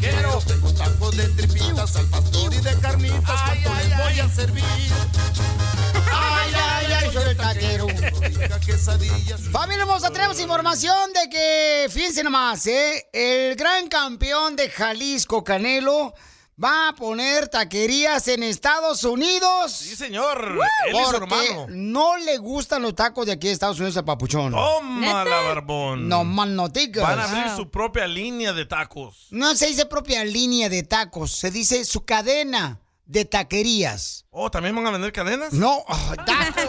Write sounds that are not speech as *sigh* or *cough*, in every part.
Ay, ay, ay, taquero. Tengo tacos de tripitas al pastor y de carnitas. ¿Cuánto les voy a servir? Ay, ay, ay, soy el taquero. Familia hermosa, tenemos información de que, fíjense nomás, ¿eh? el gran campeón de Jalisco, Canelo, va a poner taquerías en Estados Unidos. Sí, señor. Él y su Porque hermano. no le gustan los tacos de aquí de Estados Unidos al papuchón. Toma la barbón. No más noticas. Van a abrir su propia línea de tacos. No se dice propia línea de tacos, se dice su cadena de taquerías. Oh, ¿también van a vender cadenas? No, oh, tacos.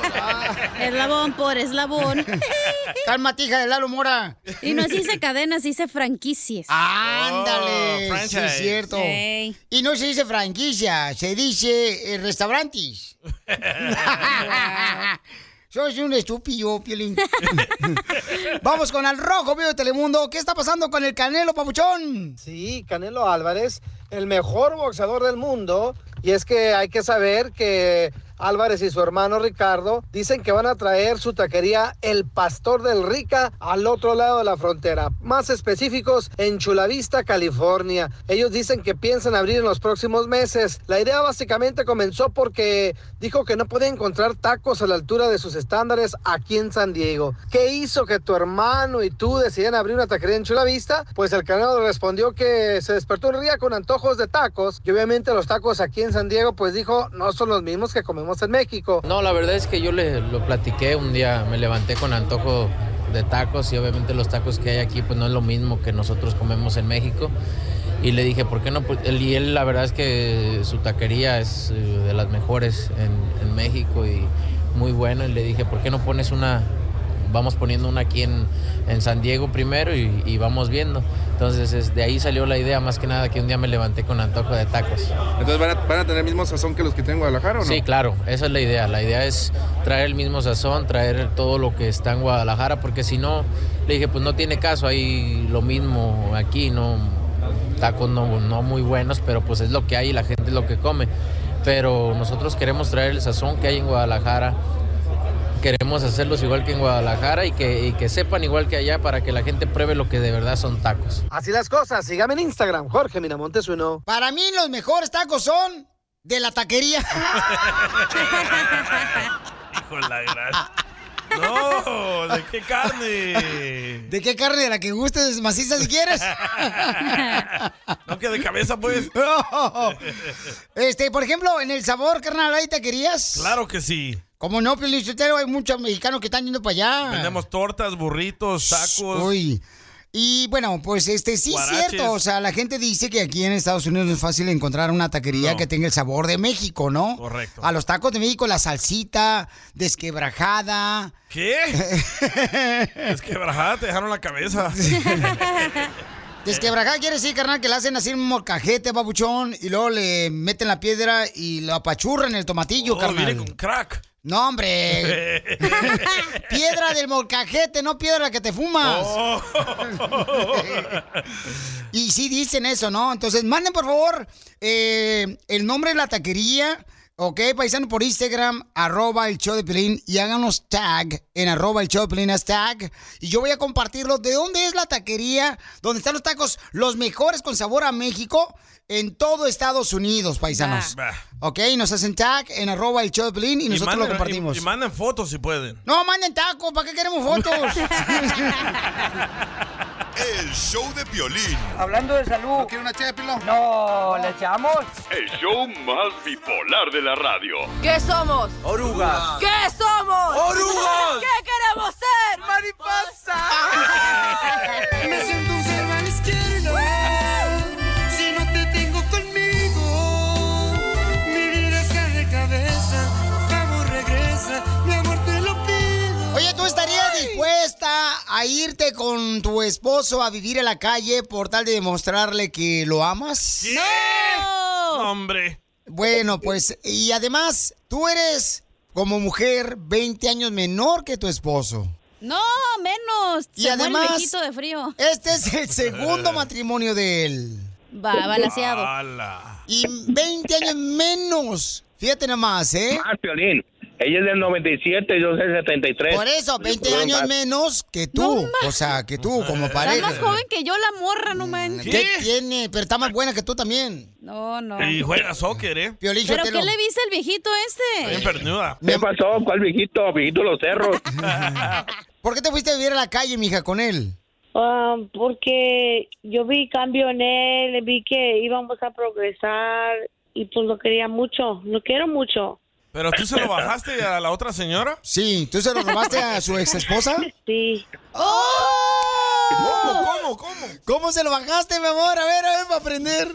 *laughs* Eslabón por eslabón. *laughs* Cálmate, hija de Lalo Mora. Y no se dice cadenas, se dice franquicias. Ándale, Oh, sí es cierto. Y no se dice franquicia, se dice eh, restaurantes. *laughs* Soy un estúpido, Piolín. Vamos con el rojo, vivo de Telemundo. ¿Qué está pasando con el Canelo, papuchón? Sí, Canelo Álvarez, el mejor boxeador del mundo. Y es que hay que saber que Álvarez y su hermano Ricardo dicen que van a traer su taquería El Pastor del Rica al otro lado de la frontera. Más específicos, en Chula Vista, California. Ellos dicen que piensan abrir en los próximos meses. La idea básicamente comenzó porque dijo que no puede encontrar tacos a la altura de sus estándares aquí en San Diego. ¿Qué hizo que tu hermano y tú decidieran abrir una taquería en Chula Vista? Pues el canal respondió que se despertó un día con antojos de tacos y obviamente los tacos aquí en San Diego pues dijo no son los mismos que comemos en México. No, la verdad es que yo le lo platiqué un día, me levanté con antojo de tacos y obviamente los tacos que hay aquí pues no es lo mismo que nosotros comemos en México. Y le dije, ¿por qué no? Pues, y él la verdad es que su taquería es eh, de las mejores en, en México y muy buena. Y le dije, ¿por qué no pones una, vamos poniendo una aquí en, en San Diego primero y, y vamos viendo? Entonces es- de ahí salió la idea, más que nada que un día me levanté con antojo de tacos. Entonces, ¿van a, van a tener el mismo sazón que los que tienen en Guadalajara o no? Sí, claro, esa es la idea. La idea es traer el mismo sazón, traer todo lo que está en Guadalajara, porque si no, le dije, pues no tiene caso, hay lo mismo aquí, no tacos no, no muy buenos, pero pues es lo que hay y la gente es lo que come. Pero nosotros queremos traer el sazón que hay en Guadalajara, queremos hacerlos igual que en Guadalajara y que, y que sepan igual que allá para que la gente pruebe lo que de verdad son tacos. Así las cosas, sígame en Instagram, Jorge Miramontes uno. Para mí los mejores tacos son de la taquería. Hijo la gran. No, ¿de qué carne? ¿De qué carne? ¿De la que gustes maciza si quieres? No que de cabeza, pues. *laughs* Este, por ejemplo, en el sabor, carnal, ¿hay taquerías? Claro que sí. Como no, Piolichotero, hay muchos mexicanos que están yendo para allá. Vendemos tortas, burritos, tacos. Uy. Y bueno, pues este sí es cierto. O sea, la gente dice que aquí en Estados Unidos es fácil encontrar una taquería No. que tenga el sabor de México, ¿no? Correcto. A los tacos de México, la salsita, desquebrajada. ¿Qué? *laughs* es que brajada, te dejaron la cabeza. *laughs* Desquebrajada quiere decir, carnal, que le hacen así un molcajete, babuchón, y luego le meten la piedra y lo apachurran en el tomatillo, Oh, carnal. viene con crack. No, hombre. *laughs* piedra del molcajete, no piedra que te fumas. Oh. *laughs* y sí dicen eso, ¿no? Entonces, manden por favor eh, el nombre de la taquería, ¿ok? Paisano por Instagram, arroba el show de Pelín, y háganos tag en arroba el show de Pelín, hashtag. Y yo voy a compartirlo. ¿De dónde es la taquería? ¿Dónde están los tacos los mejores con sabor a México? En todo Estados Unidos, paisanos. Bah. ¿Ok? Nos hacen tag en arroba el show de Pelín y, nosotros lo compartimos. Y, y manden fotos si pueden. No, manden tacos, ¿para qué queremos fotos? *laughs* *laughs* El show de Piolín. Hablando de salud. ¿No quiere una ché No, ¿le echamos? El show más bipolar de la radio. ¿Qué somos? Orugas. ¿Qué somos? ¡Orugas! ¿Qué queremos ser? ¡Mariposa! *laughs* Me siento estarías dispuesta a irte con tu esposo a vivir en la calle por tal de demostrarle que lo amas? ¡No! Hombre. Bueno, pues, y además, tú eres como mujer 20 años menor que tu esposo. No, menos. Y Se el además, viejito de frío. Este es el segundo matrimonio de él. Va, balanceado. Y 20 años menos. Fíjate nomás, ¿eh? Ah, Piolín. Ella es del 97 y yo soy del 73. Por eso, 20 Más. años menos que tú. o sea, que tú como Está pareja. más joven que yo, la morra, no manches. ¿Qué tiene? Pero está más buena que tú también. No, no. Y juega soccer, ¿eh? Piolín, ¿Pero qué le viste al viejito este? Bien pernuda. ¿Qué pasó? ¿Cuál viejito? Viejito los cerros. *laughs* ¿Por qué te fuiste a vivir a la calle, mija, con él? Ah, porque yo vi cambio en él, vi que íbamos a progresar y pues lo quería mucho, lo quiero mucho. ¿Pero tú se lo bajaste a la otra señora? Sí, ¿tú se lo robaste a su ex esposa? Sí. ¿Cómo, cómo, cómo? ¿Cómo se lo bajaste, mi amor? A ver, a ver, para aprender.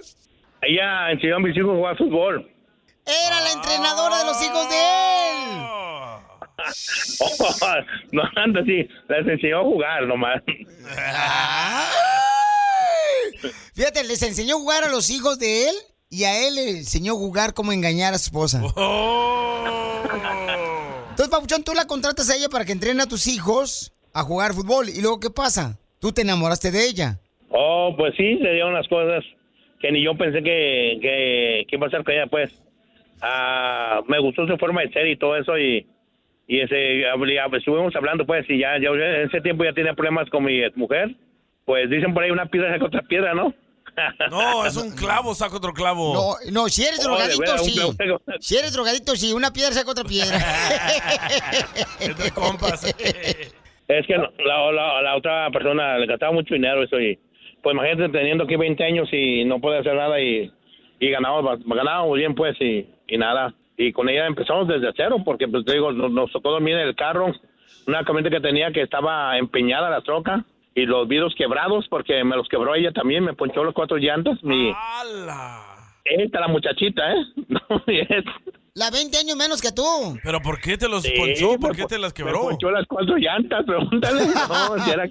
Ella enseñó a mis hijos a jugar fútbol. Era la entrenadora de los hijos de él. *laughs* no, anda así. Les enseñó a jugar nomás. Fíjate, les enseñó a jugar a los hijos de él y a él le enseñó a jugar cómo engañar a su esposa. Entonces, Papuchón, tú la contratas a ella para que entrene a tus hijos a jugar fútbol. ¿Y luego qué pasa? Tú te enamoraste de ella. Oh, pues sí, se dieron las cosas que ni yo pensé que, que, que iba a ser con ella, pues. Ah, me gustó su forma de ser y todo eso y, y ese, habl- estuvimos hablando, pues, y ya, ya en ese tiempo ya tenía problemas con mi mujer. Pues dicen por ahí una piedra *laughs* saca otra piedra, ¿no? No, es un clavo, saca otro clavo. No, no, si eres Oh, drogadito, sí. clavo. Si eres drogadito, sí. Una piedra saca otra piedra. *laughs* Entre compas. *laughs* Es que la, la, la otra persona le gastaba mucho dinero eso y pues imagínate teniendo aquí 20 años y no puede hacer nada y, y ganábamos, ganábamos bien pues y, y nada. Y con ella empezamos desde cero porque pues te digo, nos, nos tocó dormir en el carro, una camioneta que tenía que estaba empeñada la troca y los vidrios quebrados porque me los quebró ella también, me ponchó los cuatro llantas. Mi, esta la muchachita, ¿eh? *laughs* No, es- La 20 años menos que tú. ¿Pero por qué te los Sí, ponchó? ¿Por me qué te las Me quebró? ponchó las cuatro llantas, pregúntale. *laughs* No, si era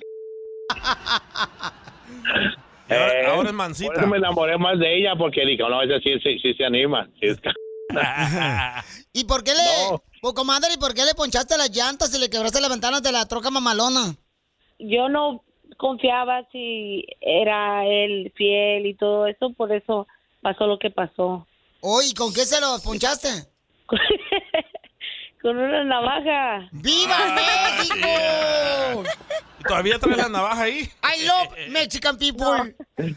ahora- Eh, ahora es mansita. Por eso me enamoré más de ella, porque dije, no, esa sí, sí, sí se anima. sí es *laughs* ¿Y por qué le... Oh, comadre, ¿y por qué le ponchaste las llantas y le quebraste las ventanas de la troca mamalona? Yo no confiaba si era él fiel y todo eso, por eso pasó lo que pasó. Oye, ¿con qué se lo ponchaste? *laughs* Con una navaja. ¡Viva México! *laughs* ¿Y todavía traes la navaja ahí? I love Mexican people. *laughs*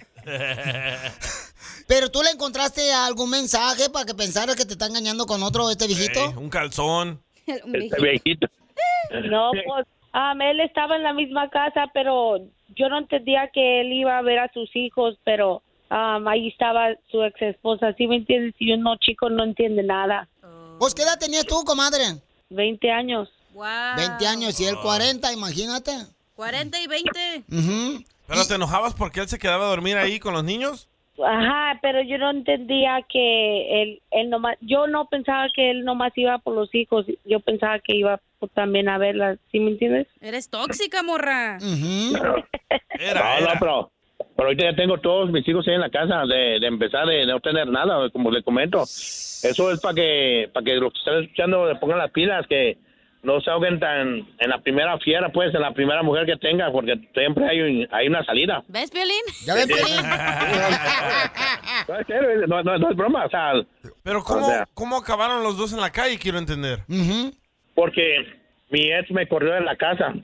Pero tú le encontraste algún mensaje para que pensara que te está engañando con otro este viejito. Un calzón. Este viejito. No, pues um, él estaba en la misma casa, pero yo no entendía que él iba a ver a sus hijos, pero um, ahí estaba su ex esposa. ¿Sí me entiendes? Si uno chico no entiende nada. ¿Pues qué edad tenías tú, comadre? 20 años. Wow. 20 años y él 40, imagínate. 40 y 20. Ujú. ¿Pero te enojabas porque él se quedaba a dormir ahí con los niños? Ajá, pero yo no entendía que él, él nomás, yo no pensaba que él nomás iba por los hijos, yo pensaba que iba también a verlas, ¿sí me entiendes? Eres tóxica, morra. no, no, pero, pero ahorita ya tengo todos mis hijos ahí en la casa de, de empezar de no tener nada, como le comento. Eso es para que para que los que están escuchando le pongan las pilas, que no se ahoguen tan en la primera fiera, pues, en la primera mujer que tenga, porque siempre hay, un- hay una salida. ¿Ves, Piolín? ¿Ya ves, Piolín? *laughs* No, es serio, no, no- no es broma, o sea, Pero ¿cómo, O sea. ¿cómo acabaron los dos en la calle? Quiero entender. porque mi ex me corrió de la casa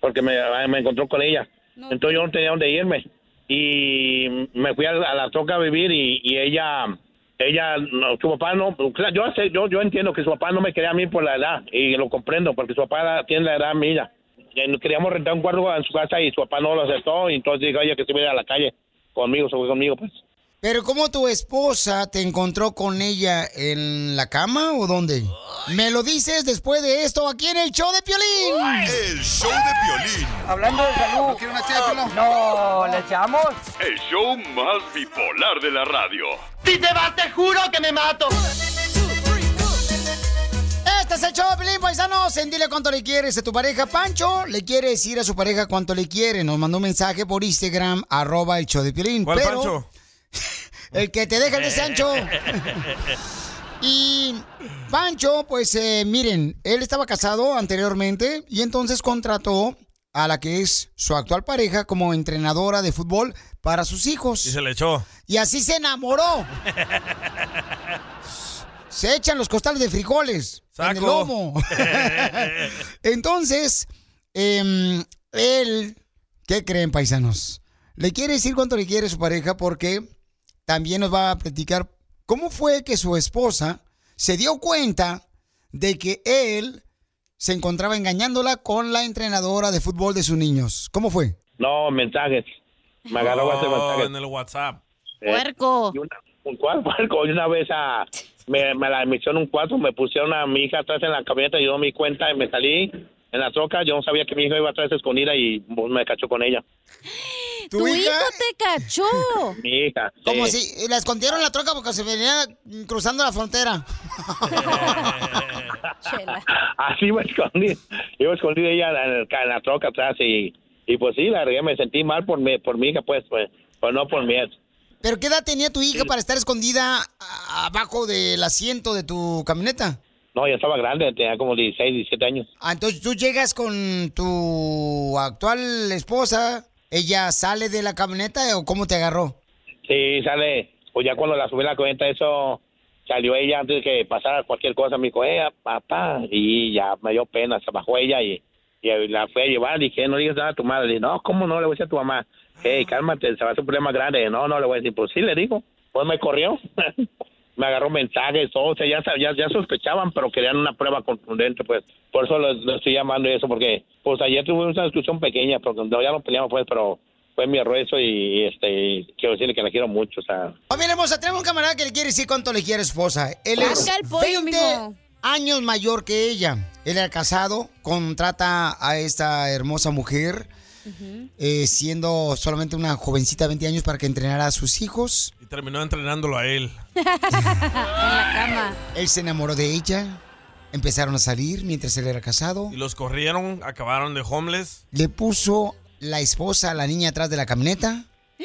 porque me, me encontró con ella. Entonces yo no tenía dónde irme. Y me fui a la, a la troca a vivir y, y ella, ella, no, su papá no, yo, sé- yo, yo entiendo que su papá no me quería a mí por la edad y lo comprendo porque su papá tiene la edad mía. eh, queríamos rentar un cuarto en su casa y su papá no lo aceptó. Y entonces dijo ella que se iba a ir a la calle conmigo, se fue conmigo, pues. Pero ¿cómo tu esposa te encontró con ella en la cama o dónde? Me lo dices después de esto aquí en el show de Piolín. El show de Piolín. Hablando de salud. ¿No quiere una No, ¿le echamos? El show más bipolar de la radio. Si te vas, te juro que me mato. Este es el show de Piolín, paisanos. En dile cuánto le quieres a tu pareja. Pancho le quiere decir a su pareja cuánto le quiere. Nos mandó un mensaje por Instagram, arroba el show de Piolín. ¿Cuál pero Pancho? *laughs* El que te deja el de Sancho. *laughs* Y Pancho, pues eh, miren, él estaba casado anteriormente y entonces contrató a la que es su actual pareja como entrenadora de fútbol para sus hijos. Y se le echó. Y así se enamoró. *laughs* Se echan los costales de frijoles en el Saco. lomo. Entonces, em, él, ¿qué creen, paisanos? Le quiere decir cuánto le quiere a su pareja porque también nos va a platicar cómo fue que su esposa se dio cuenta de que él se encontraba engañándola con la entrenadora de fútbol de sus niños. ¿Cómo fue? No, mensajes. Me agarró Oh, mensajes. en el WhatsApp. Puerco. Y una- un cuarto, *laughs* puerco. Y una vez a, me, me la metieron en un cuarto, me pusieron a mi hija atrás en la camioneta, yo me di cuenta y me salí en la troca. Yo no sabía que mi hija iba atrás escondida y pues, me cachó con ella. *laughs* Tu hijo te cachó. Mi hija. Como si la escondieron en la troca porque se venía cruzando la frontera. Así me escondí. Iba escondida ella en, el ca- en la troca atrás y, y pues sí, la regué, me sentí mal por mi, por mi hija, pues, pues, pues no por mí. ¿Pero qué edad tenía tu hija para estar escondida abajo del asiento de tu camioneta? No, ya estaba grande, tenía como 16, 17 años. Ah, entonces tú llegas con tu actual esposa, ella sale de la camioneta o cómo te agarró? Sí, sale, pues ya cuando la subí la cuenta, eso salió ella antes de que pasara cualquier cosa, me dijo, eh, papá, y ya me dio pena, se bajó ella y, y la fue a llevar, dije, no digas nada a tu madre, dije, no, ¿cómo no le voy a decir a tu mamá? Hey, cálmate, se va a hacer un problema grande, no, no le voy a decir, pues sí, le digo, pues me corrió, *laughs* me agarró mensajes, todo, o sea, ya, sab- ya, ya sospechaban, pero querían una prueba contundente, pues, por eso lo, lo estoy llamando y eso, porque, pues ayer tuvimos una discusión pequeña, porque no, ya no peleamos, pues, pero fue mi error eso y, y, este, quiero decirle que la quiero mucho, o sea, Familia hermosa, tenemos un camarada que le quiere decir cuánto le quiere esposa. Él es el pollo, 20 mijo. años mayor que ella. Él era casado, contrata a esta hermosa mujer, eh, siendo solamente una jovencita de 20 años para que entrenara a sus hijos. Y terminó entrenándolo a él. *laughs* En la cama. Él se enamoró de ella, empezaron a salir mientras él era casado. Y los corrieron, acabaron de homeless. Le puso la esposa a la niña atrás de la camioneta. *gasps*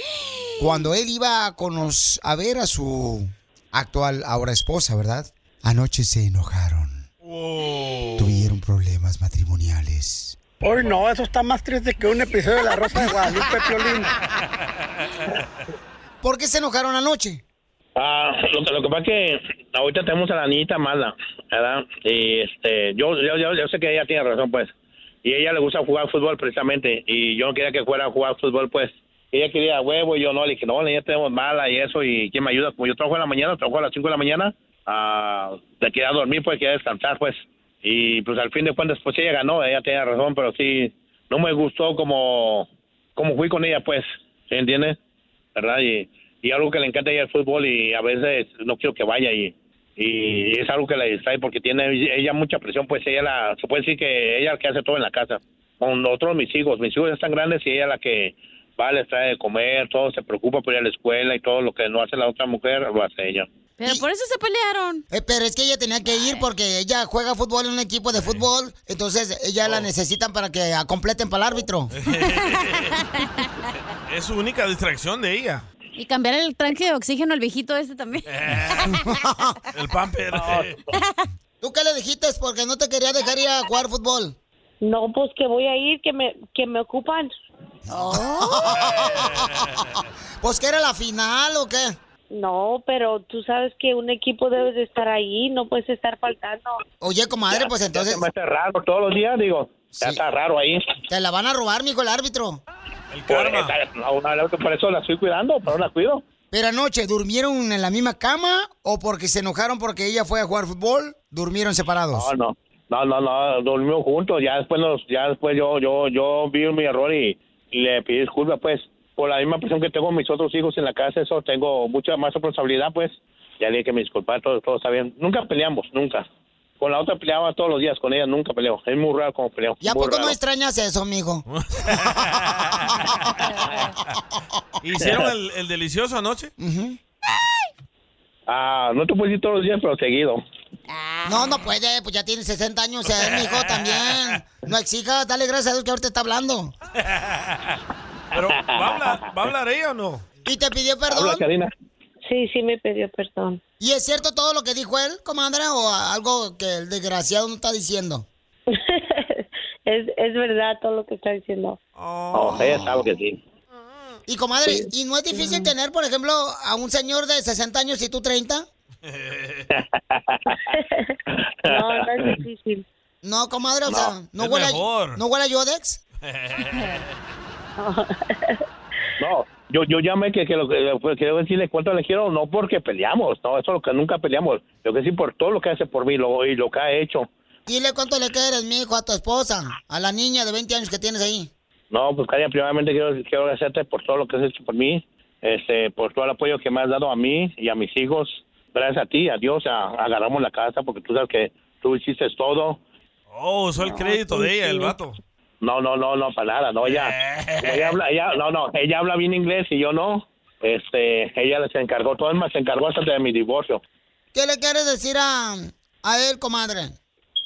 Cuando él iba a, conos- a ver a su actual ahora esposa, ¿verdad? Anoche se enojaron. Tuvieron problemas matrimoniales. Hoy no, eso está más triste que un episodio de La Rosa de Guadalupe, Piolín. *laughs* ¿Por qué se enojaron anoche? Ah, lo, que- lo que pasa es que ahorita tenemos a la niñita mala, ¿verdad? Y este, yo, yo, yo, yo sé que ella tiene razón, pues. Y a ella le gusta jugar fútbol precisamente. Y yo no quería que fuera a jugar fútbol, pues. Ella quería huevo y yo no. Le dije, no, la niña tenemos mala y eso. ¿Y quién me ayuda? Como yo trabajo en la mañana, trabajo a las 5 de la mañana. Ah, le quería dormir, pues, quería descansar, pues. Y pues al fin de cuentas, pues ella ganó, ella tenía razón, pero sí, no me gustó como, como fui con ella, pues. ¿Sí entiendes? ¿verdad? Y, y algo que le encanta ella el fútbol y a veces no quiero que vaya y, y es algo que la distrae porque tiene ella mucha presión, pues ella la, se puede decir que ella es la que hace todo en la casa. Con otros mis hijos, mis hijos ya están grandes y ella es la que va, les trae de comer, todo, se preocupa por ir a la escuela y todo lo que no hace la otra mujer, lo hace ella. Pero por eso se pelearon. Eh, pero es que ella tenía que ir porque ella juega fútbol en un equipo de fútbol, entonces ella la necesitan para que completen para el árbitro. *laughs* Es su única distracción de ella. Y cambiar el tanque de oxígeno al viejito este también. *laughs* El pamper. ¿Tú qué le dijiste? Porque no te quería dejar ir a jugar fútbol. No, pues que voy a ir, que me, que me ocupan. *laughs* ¿Pues que era la final o qué? No, pero tú sabes que un equipo debe de estar ahí, no puedes estar faltando. Oye, comadre, pues Ya entonces se me hace raro todos los días, digo, ya está raro ahí. te la van a robar, mijo, el árbitro. No, no, por eso la estoy cuidando, por eso la cuido. Pero anoche, ¿durmieron en la misma cama o porque se enojaron porque ella fue a jugar fútbol? ¿Durmieron separados? No, no. No, no, no, dormimos juntos. Ya después nos, ya después yo, yo, yo vi mi error y, y le pedí disculpas, pues, por la misma presión que tengo mis otros hijos en la casa, eso tengo mucha más responsabilidad, pues. Ya le dije que me disculpara, todo, todo está bien. Nunca peleamos, nunca. Con la otra peleaba todos los días, con ella nunca peleo. Es muy raro como peleo. ¿Y a poco no extrañas eso, amigo? *laughs* *laughs* ¿Hicieron el, el delicioso anoche? Ah, no te puedo decir todos los días, pero seguido. No, no puede, pues ya tiene 60 años, es mi hijo también. *laughs* No exijas, dale gracias a Dios que ahorita está hablando. Pero, ¿va a hablar, ¿va a hablar ella o no? ¿Y te pidió perdón? Habla, Karina. Sí, sí me pidió perdón. ¿Y es cierto todo lo que dijo él, comadre, o algo que el desgraciado no está diciendo? *laughs* Es, es verdad todo lo que está diciendo. Oh, ella sabe que sí. Y comadre, ¿y no es difícil tener, por ejemplo, a un señor de 60 años y tú 30? *laughs* No, no es difícil. No, comadre, o No, sea, ¿no huele, a. ¿no huele a Yodex? *laughs* *laughs* No, yo, yo llamé que, que lo que pues, quiero decirle cuánto le quiero, no porque peleamos, no, eso es lo que nunca peleamos. Lo que sí por todo lo que hace por mí lo, y lo que ha hecho. Dile cuánto le quieres, mi hijo, a tu esposa, a la niña de 20 años que tienes ahí. No, pues Karina, primeramente quiero, quiero agradecerte por todo lo que has hecho por mí, este, por todo el apoyo que me has dado a mí y a mis hijos. Gracias a ti, a Dios, a- agarramos la casa porque tú sabes que tú hiciste todo. Oh, usó el crédito de ella, el vato. No, no, no, no, para nada, no, ella, como ella habla, ella, no, no, ella habla bien inglés y yo no. Este, ella se encargó, todo el más se encargó hasta de mi divorcio. ¿Qué le quieres decir a, a él, comadre?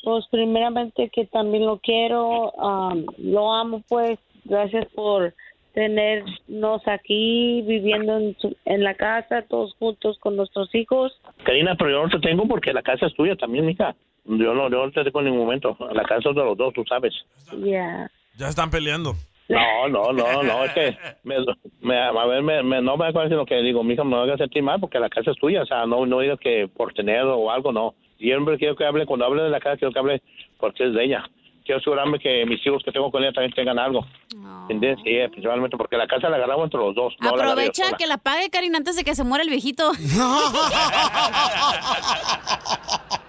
Pues primeramente que también lo quiero, am, lo amo pues, gracias por tenernos aquí viviendo en, su- en la casa todos juntos con nuestros hijos. Karina, pero yo no te tengo porque la casa es tuya también, hija. Yo no, yo no te tengo en ningún momento. La casa es de los dos, tú sabes. Ya. Ya están peleando. No, no, no, no, es que me, me- a ver, me, me- no me acuerdo lo que digo, mija, no me hagas sentir mal porque la casa es tuya, o sea, no, no digas que por tener o algo, no. Siempre quiero que hable, cuando hable de la casa, quiero que hable porque es de ella. Quiero asegurarme que mis hijos que tengo con ella también tengan algo. ¿Entiendes? Sí, principalmente porque la casa la agarramos entre los dos. No la Aprovecha que la pague, Karina, antes de que se muera el viejito. *laughs* *laughs*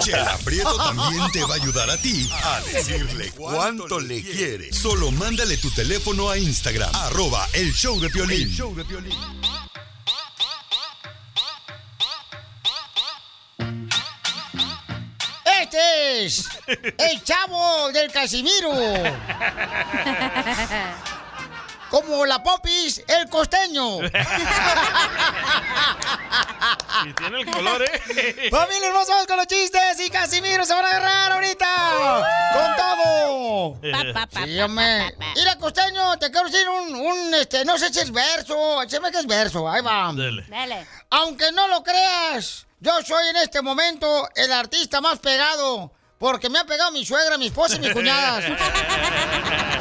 Chela Prieto también te va a ayudar a ti a decirle *laughs* cuánto le quiere. Solo mándale tu teléfono a Instagram, arroba el show de Piolín. Este es el chavo del Casimiro. *laughs* Como la popis, el costeño. *laughs* Y tiene el color, ¿eh? Familia hermosa, vamos con los chistes y Casimiro se van a agarrar ahorita. Con todo. Sí, hombre. Mira, costeño, te quiero decir un, un, este, no sé si es verso, se me que es verso, ahí va. Dale. Aunque no lo creas, yo soy en este momento el artista más pegado. Porque me ha pegado mi suegra, mi esposa y mis cuñadas. *laughs*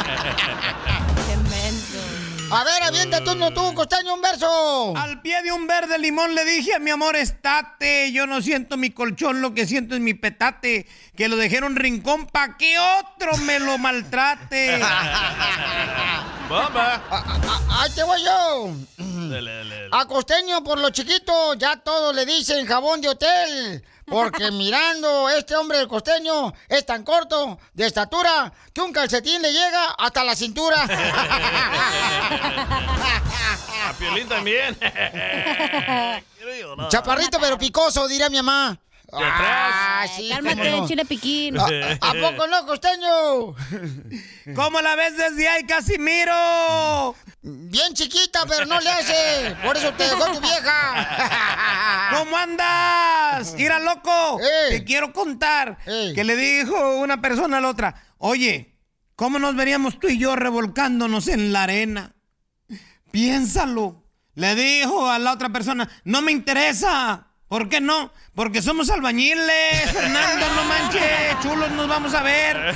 A ver, avienta tú, no tú, costeño, un verso. Al pie de un verde limón le dije a mi amor, estate. Yo no siento mi colchón, lo que siento es mi petate. Que lo dejé en un rincón pa' que otro me lo maltrate. *laughs* Bomba. Ahí te voy yo. Dale, dale, dale. A costeño, por lo chiquito, ya todos le dicen jabón de hotel. Porque mirando, este hombre del costeño es tan corto, de estatura, que un calcetín le llega hasta la cintura. *laughs* A Piolín también. *laughs* Chaparrito pero picoso, diría mi mamá. De atrás. Ah, sí, Cálmate, no. chile piquín. ¿A, *laughs* a poco no, costeño? *laughs* ¿Cómo la ves desde ahí, Casimiro? Bien chiquita, pero no le hace. Por eso te dejó tu vieja. *laughs* ¿Cómo andas? Mira, loco. Eh. Te quiero contar que le dijo una persona a la otra, oye, ¿cómo nos veríamos tú y yo revolcándonos en la arena? Piénsalo. Le dijo a la otra persona, no me interesa. ¿Por qué no? Porque somos albañiles, Fernando, no manches, chulos, nos vamos a ver.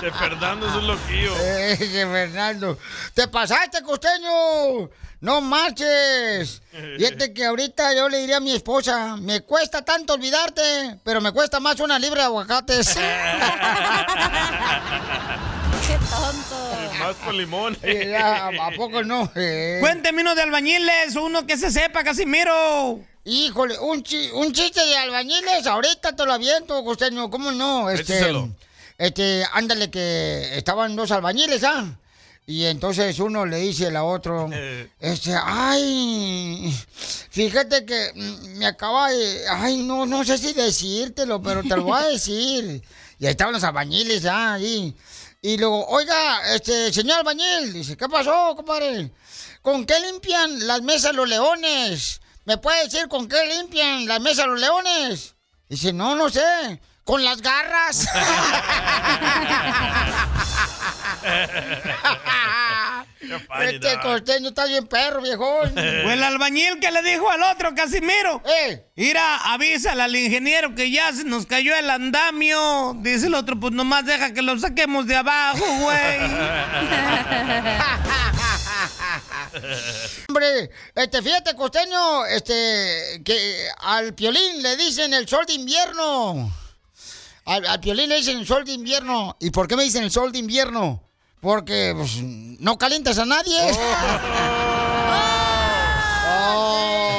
De Fernando es un loquillo. *laughs* Eh, Fernando. ¡Te pasaste, costeño! ¡No marches! Fíjate que ahorita yo le diría a mi esposa, me cuesta tanto olvidarte, pero me cuesta más una libra de aguacates. *laughs* ¡Qué tonto! Más con limón. *laughs* Eh, ¿A poco no? Eh. Cuénteme uno de albañiles, uno que se sepa, Casimiro. Híjole, un, chi- un chiste de albañiles, ahorita te lo aviento, costeño, ¿cómo no? Este, este, ándale que estaban dos albañiles, ¿ah? Y entonces uno le dice al otro, *laughs* este, ay, fíjate que mm, me acaba de, ay, no, no sé si decírtelo, pero te lo voy a *laughs* decir. Y ahí estaban los albañiles, ¿ah? Ahí. Y luego, oiga, este, señor albañil, dice, ¿qué pasó, compadre? ¿Con qué limpian las mesas los leones? ¿Me puede decir con qué limpian las mesas los leones? Dice, no, no sé. Con las garras. *laughs* *laughs* este costeño está bien perro, viejón. O *laughs* el albañil que le dijo al otro, Casimiro. ¡Eh! Mira, avísale al ingeniero que ya se nos cayó el andamio. Dice el otro, pues nomás deja que lo saquemos de abajo, güey. *laughs* Hombre, este, fíjate, costeño, este, que al piolín le dicen el sol de invierno. Al, al piolín le dicen el sol de invierno. ¿Y por qué me dicen el sol de invierno? Porque pues, no calientas a nadie. Oh,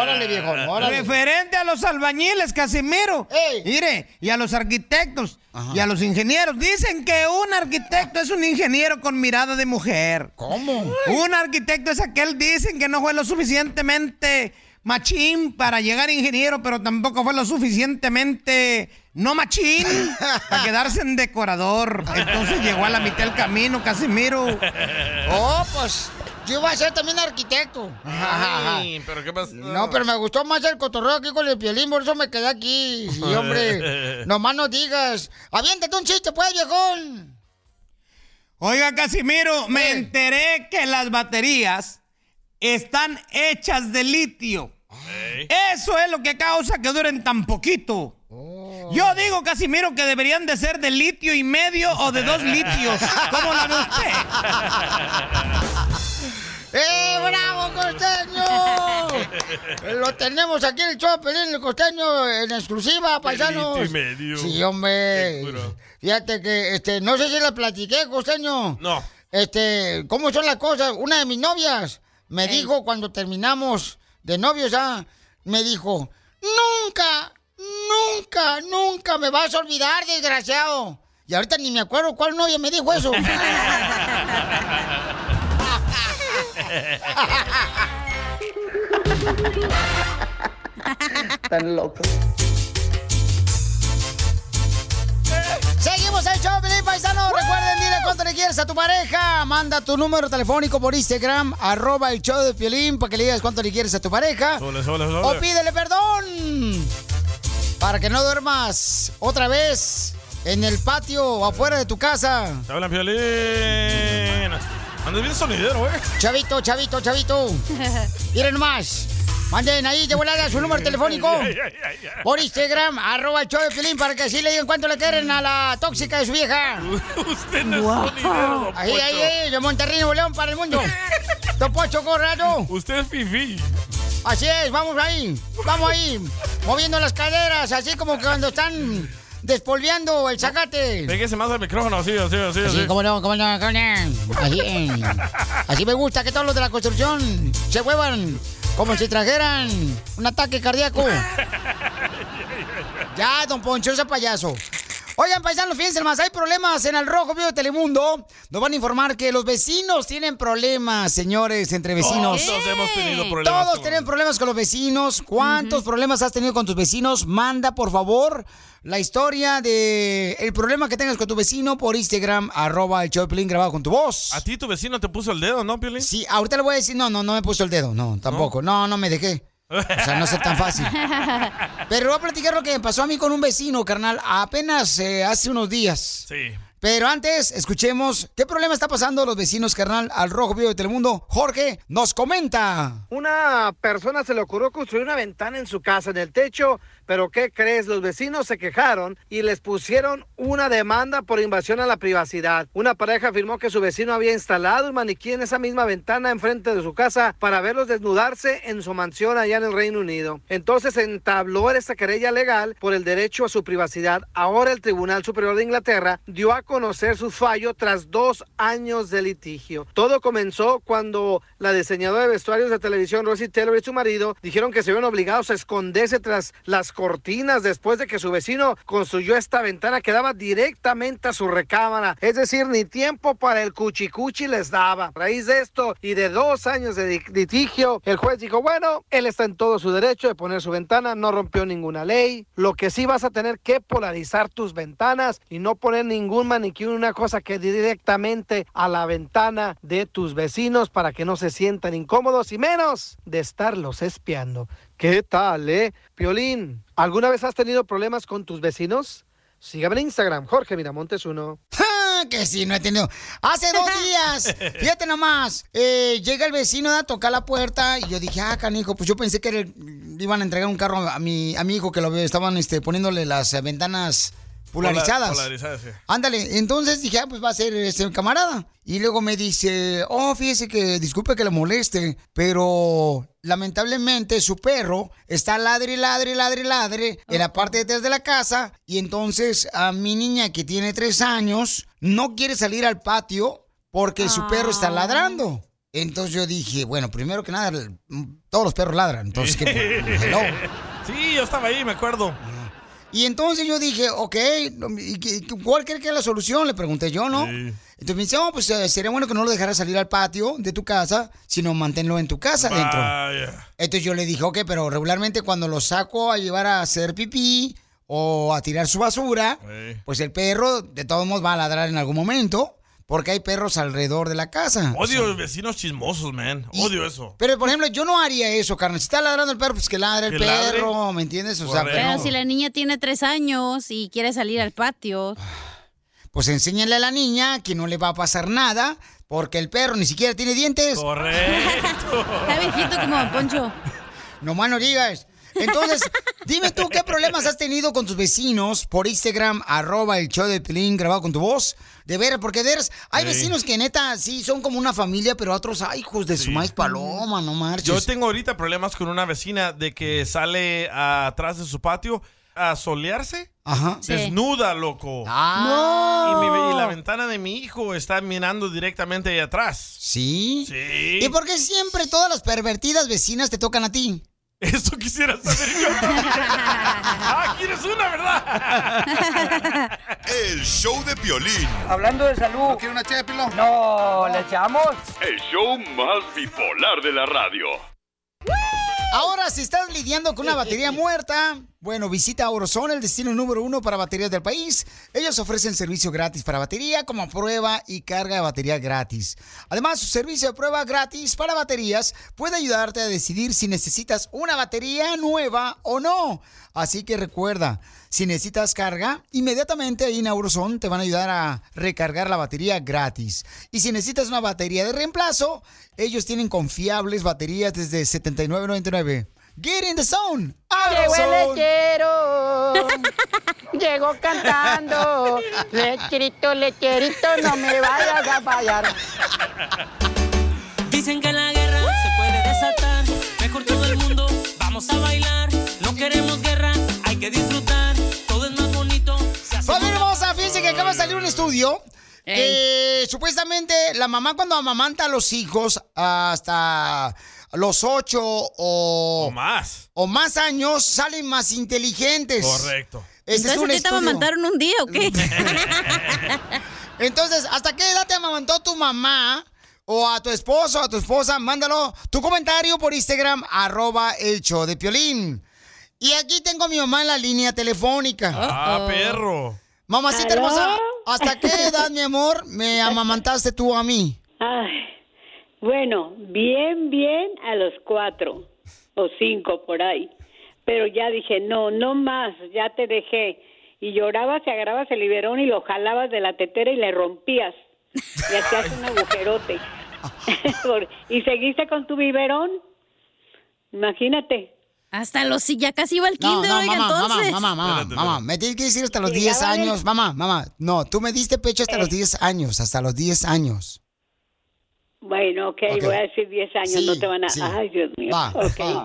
órale, viejo, órale. Referente a los albañiles, Casimiro. Mire, y a los arquitectos y a los ingenieros. Dicen que un arquitecto es un ingeniero con mirada de mujer. ¿Cómo? Un arquitecto es aquel, dicen que no fue lo suficientemente machín para llegar a ingeniero, pero tampoco fue lo suficientemente no machín *laughs* para quedarse en decorador. Entonces llegó a la mitad del camino, Casimiro. *laughs* Oh, pues yo iba a ser también arquitecto. Ay, pero qué pasa. No, pero me gustó más el cotorreo aquí con el piolín, por eso me quedé aquí. Sí, hombre, *laughs* nomás no digas. Aviéntate un chiste, pues, viejón. Oiga, Casimiro, me enteré que las baterías están hechas de litio. Eso es lo que causa que duren tan poquito. Yo digo, Casimiro, que deberían de ser de litio y medio o de dos litios. ¿Cómo la ve usted? ¡Eh, bravo, costeño! Lo tenemos aquí en el show, Pelín, el costeño, en exclusiva, paisanos. litio y medio. Sí, hombre. Fíjate que, este, no sé si la platiqué, costeño. No. Este, ¿cómo son las cosas? Una de mis novias me dijo cuando terminamos de novios, ah, me dijo, nunca, nunca, nunca me vas a olvidar, desgraciado. Y ahorita ni me acuerdo cuál novia me dijo eso. Tan loco. Seguimos el show, Recuerden, dile cuánto le quieres a tu pareja. Manda tu número telefónico por Instagram, arroba el show de Piolín, para que le digas cuánto le quieres a tu pareja. Sole, sole, sole. O pídele perdón. Para que no duermas otra vez en el patio o afuera de tu casa. Te hablan violín. Andas bien sonidero, eh. Chavito, chavito, chavito. *laughs* Miren nomás. Manden ahí de volada su número telefónico. *laughs* Por Instagram, arroba el show de Piolín, para que así le digan cuánto le quieren a la tóxica de su vieja. *laughs* Usted no es sonidero, don Ahí, ahí, ahí, de Monterrey, León, para el mundo. Don Pocho Corrado. Usted es fifi. Así es, vamos ahí, vamos ahí, moviendo las caderas, así como cuando están despolveando el zacate. Pégese más al micrófono, así, así, así. Así, así. como no, como no, como no. Así, así me gusta que todos los de la construcción se muevan como si trajeran un ataque cardíaco. *laughs* Ya, don Poncho, ese payaso. Oigan, paisanos, fíjense más, hay problemas en el Rojo Vivo de Telemundo. Nos van a informar que los vecinos tienen problemas, señores, entre vecinos. Todos hemos tenido problemas. Todos con- tienen problemas con los vecinos. ¿Cuántos problemas has tenido con tus vecinos? Manda, por favor, la historia de el problema que tengas con tu vecino por Instagram, arroba el show grabado con tu voz. A ti tu vecino te puso el dedo, ¿no, Piolín? Sí, ahorita le voy a decir, no, no, no me puso el dedo, no, tampoco, no, no me dejé. O sea, no es tan fácil. Pero voy a platicar lo que me pasó a mí con un vecino, carnal, apenas eh, hace unos días. Sí. Pero antes, escuchemos qué problema está pasando los vecinos, carnal, al Rojo Vivo de Telemundo. Jorge nos comenta. Una persona se le ocurrió construir una ventana en su casa, en el techo, Pero ¿qué crees? Los vecinos se quejaron y les pusieron una demanda por invasión a la privacidad. Una pareja afirmó que su vecino había instalado un maniquí en esa misma ventana enfrente de su casa para verlos desnudarse en su mansión allá en el Reino Unido. Entonces entabló esta querella legal por el derecho a su privacidad. Ahora el Tribunal Superior de Inglaterra dio a conocer su fallo tras dos años de litigio. Todo comenzó cuando la diseñadora de vestuarios de televisión Rosie Taylor y su marido dijeron que se vieron obligados a esconderse tras las cortinas después de que su vecino construyó esta ventana que daba directamente a su recámara. Es decir, ni tiempo para el cuchicuchi les daba. A raíz de esto y de dos años de litigio, el juez dijo, bueno, él está en todo su derecho de poner su ventana, no rompió ninguna ley. Lo que sí vas a tener que polarizar tus ventanas y no poner ningún maniquí, una cosa que directamente a la ventana de tus vecinos para que no se sientan incómodos y menos de estarlos espiando. ¿Qué tal, eh? Piolín, ¿alguna vez has tenido problemas con tus vecinos? Sígame en Instagram, Jorge Miramontes uno. Ah, que sí, no he tenido. Hace dos *laughs* días, fíjate nomás, eh, llega el vecino a tocar la puerta y yo dije, ah, canijo, pues yo pensé que era el- iban a entregar un carro a mi, a mi hijo que lo estaban este, poniéndole las eh, ventanas polarizadas. Polarizadas, sí. Ándale, entonces dije, ah, pues va a ser este camarada. Y luego me dice, oh, fíjese que disculpe que le moleste, pero lamentablemente su perro está ladre, ladre, ladre, ladre en la parte de atrás de la casa. Y entonces a mi niña que tiene tres años no quiere salir al patio porque su perro está ladrando. Entonces yo dije, bueno, primero que nada, todos los perros ladran. Entonces, ¿qué? Hello. *laughs* Sí, yo estaba ahí, me acuerdo. Y entonces yo dije, ok, ¿y qué- ¿cuál cree que es la solución? Le pregunté yo, ¿no? Entonces me dice, oh, pues eh, sería bueno que no lo dejaras salir al patio de tu casa, sino manténlo en tu casa dentro. Vaya. Entonces yo le dije, ok, pero regularmente cuando lo saco a llevar a hacer pipí o a tirar su basura, pues el perro de todos modos va a ladrar en algún momento, porque hay perros alrededor de la casa. O sea, Odio vecinos chismosos, man. Odio eso. pero por ejemplo, yo no haría eso, carnal. Si está ladrando el perro, pues que ladre el Que ladre. perro, ¿me entiendes? O sea, Pero pero- si la niña tiene tres años y quiere salir al patio. pues enséñale a la niña que no le va a pasar nada, porque el perro ni siquiera tiene dientes. Correcto. *laughs* Está viejito como Poncho. *laughs* No más no digas. Entonces, dime tú qué problemas has tenido con tus vecinos por Instagram, arroba el show de Pelín grabado con tu voz. De veras, porque de veras, hay Sí. vecinos que neta sí son como una familia, pero otros, ay, hijos de su maíz paloma, no marches. Yo tengo ahorita problemas con una vecina de que sale atrás de su patio a solearse. Ajá. Desnuda, loco. Ah. Y, mi- y la ventana de mi hijo está mirando directamente ahí atrás. ¿Sí? Sí. ¿Y por qué siempre todas las pervertidas vecinas te tocan a ti? Eso quisiera saber yo. *laughs* ah, ¿quieres una, verdad? El show de Piolín. Hablando de salud. ¿No quiere una ché de pilón? No, ¿le echamos? El show más bipolar de la radio. Ahora, si estás lidiando con una batería *laughs* muerta, bueno, visita Orozone, el destino número uno para baterías del país. Ellos ofrecen servicio gratis para batería como prueba y carga de batería gratis. Además, su servicio de prueba gratis para baterías puede ayudarte a decidir si necesitas una batería nueva o no. Así que recuerda, si necesitas carga, inmediatamente ahí en Auroson te van a ayudar a recargar la batería gratis. Y si necesitas una batería de reemplazo, ellos tienen confiables baterías desde $79.99. Get in the zone. Llegó el lechero. Llegó cantando. Lecherito, lecherito, no me vayas a fallar. Dicen que la guerra se puede desatar. Mejor todo el mundo, vamos a bailar. No queremos guerra, hay que disfrutar. Acaba de salir un estudio que supuestamente la mamá cuando amamanta a los hijos hasta los ocho o, más o más años salen más inteligentes. Correcto. Este es Entonces, un ¿qué te amamantaron un día o qué? *laughs* Entonces, ¿hasta qué edad te amamantó tu mamá? O a tu esposo, a tu esposa, mándalo tu comentario por Instagram, arroba el show de Piolín. Y aquí tengo a mi mamá en la línea telefónica. Ah, perro. Mamacita ¿Aló? hermosa, ¿hasta qué *laughs* edad, mi amor, me amamantaste tú a mí? Ay, bueno, bien, bien a los cuatro o cinco por ahí. Pero ya dije, no, no más, ya te dejé. Y llorabas, y agarrabas el biberón y lo jalabas de la tetera y le rompías. Y hacías un agujerote. *laughs* *laughs* ¿Y seguiste con tu biberón? Imagínate. Hasta los sí, ya casi iba al No, kinder, no, oiga, mamá, entonces. mamá, mamá, mamá, Espérate, mamá, me tienes que decir hasta los 10 Llegaba años, mamá, mamá, no, tú me diste pecho hasta Eh. los 10 años, hasta los 10 años. Bueno, ok, Ok. voy a decir 10 años, Sí, no te van a... sí. Ay, Dios mío. Va, ok. va,